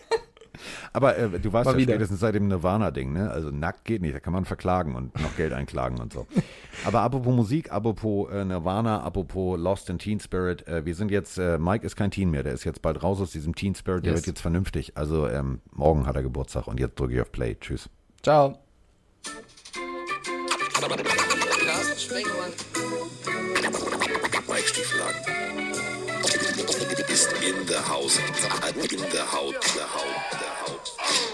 Aber äh, du weißt Mal ja wieder. spätestens seit dem Nirvana-Ding, ne? Also nackt geht nicht, da kann man verklagen und noch Geld einklagen und so. [LAUGHS] Aber apropos Musik, apropos äh, Nirvana, apropos Lost in Teen Spirit, äh, wir sind jetzt, äh, Mike ist kein Teen mehr, der ist jetzt bald raus aus diesem Teen Spirit, der Yes. wird jetzt vernünftig. Also ähm, morgen hat er Geburtstag und jetzt drücke ich auf Play. Tschüss. Ciao. Carsten. Mike Stieflagen. Ist in der Haus. In der Haut. Der Haut. Der Haut.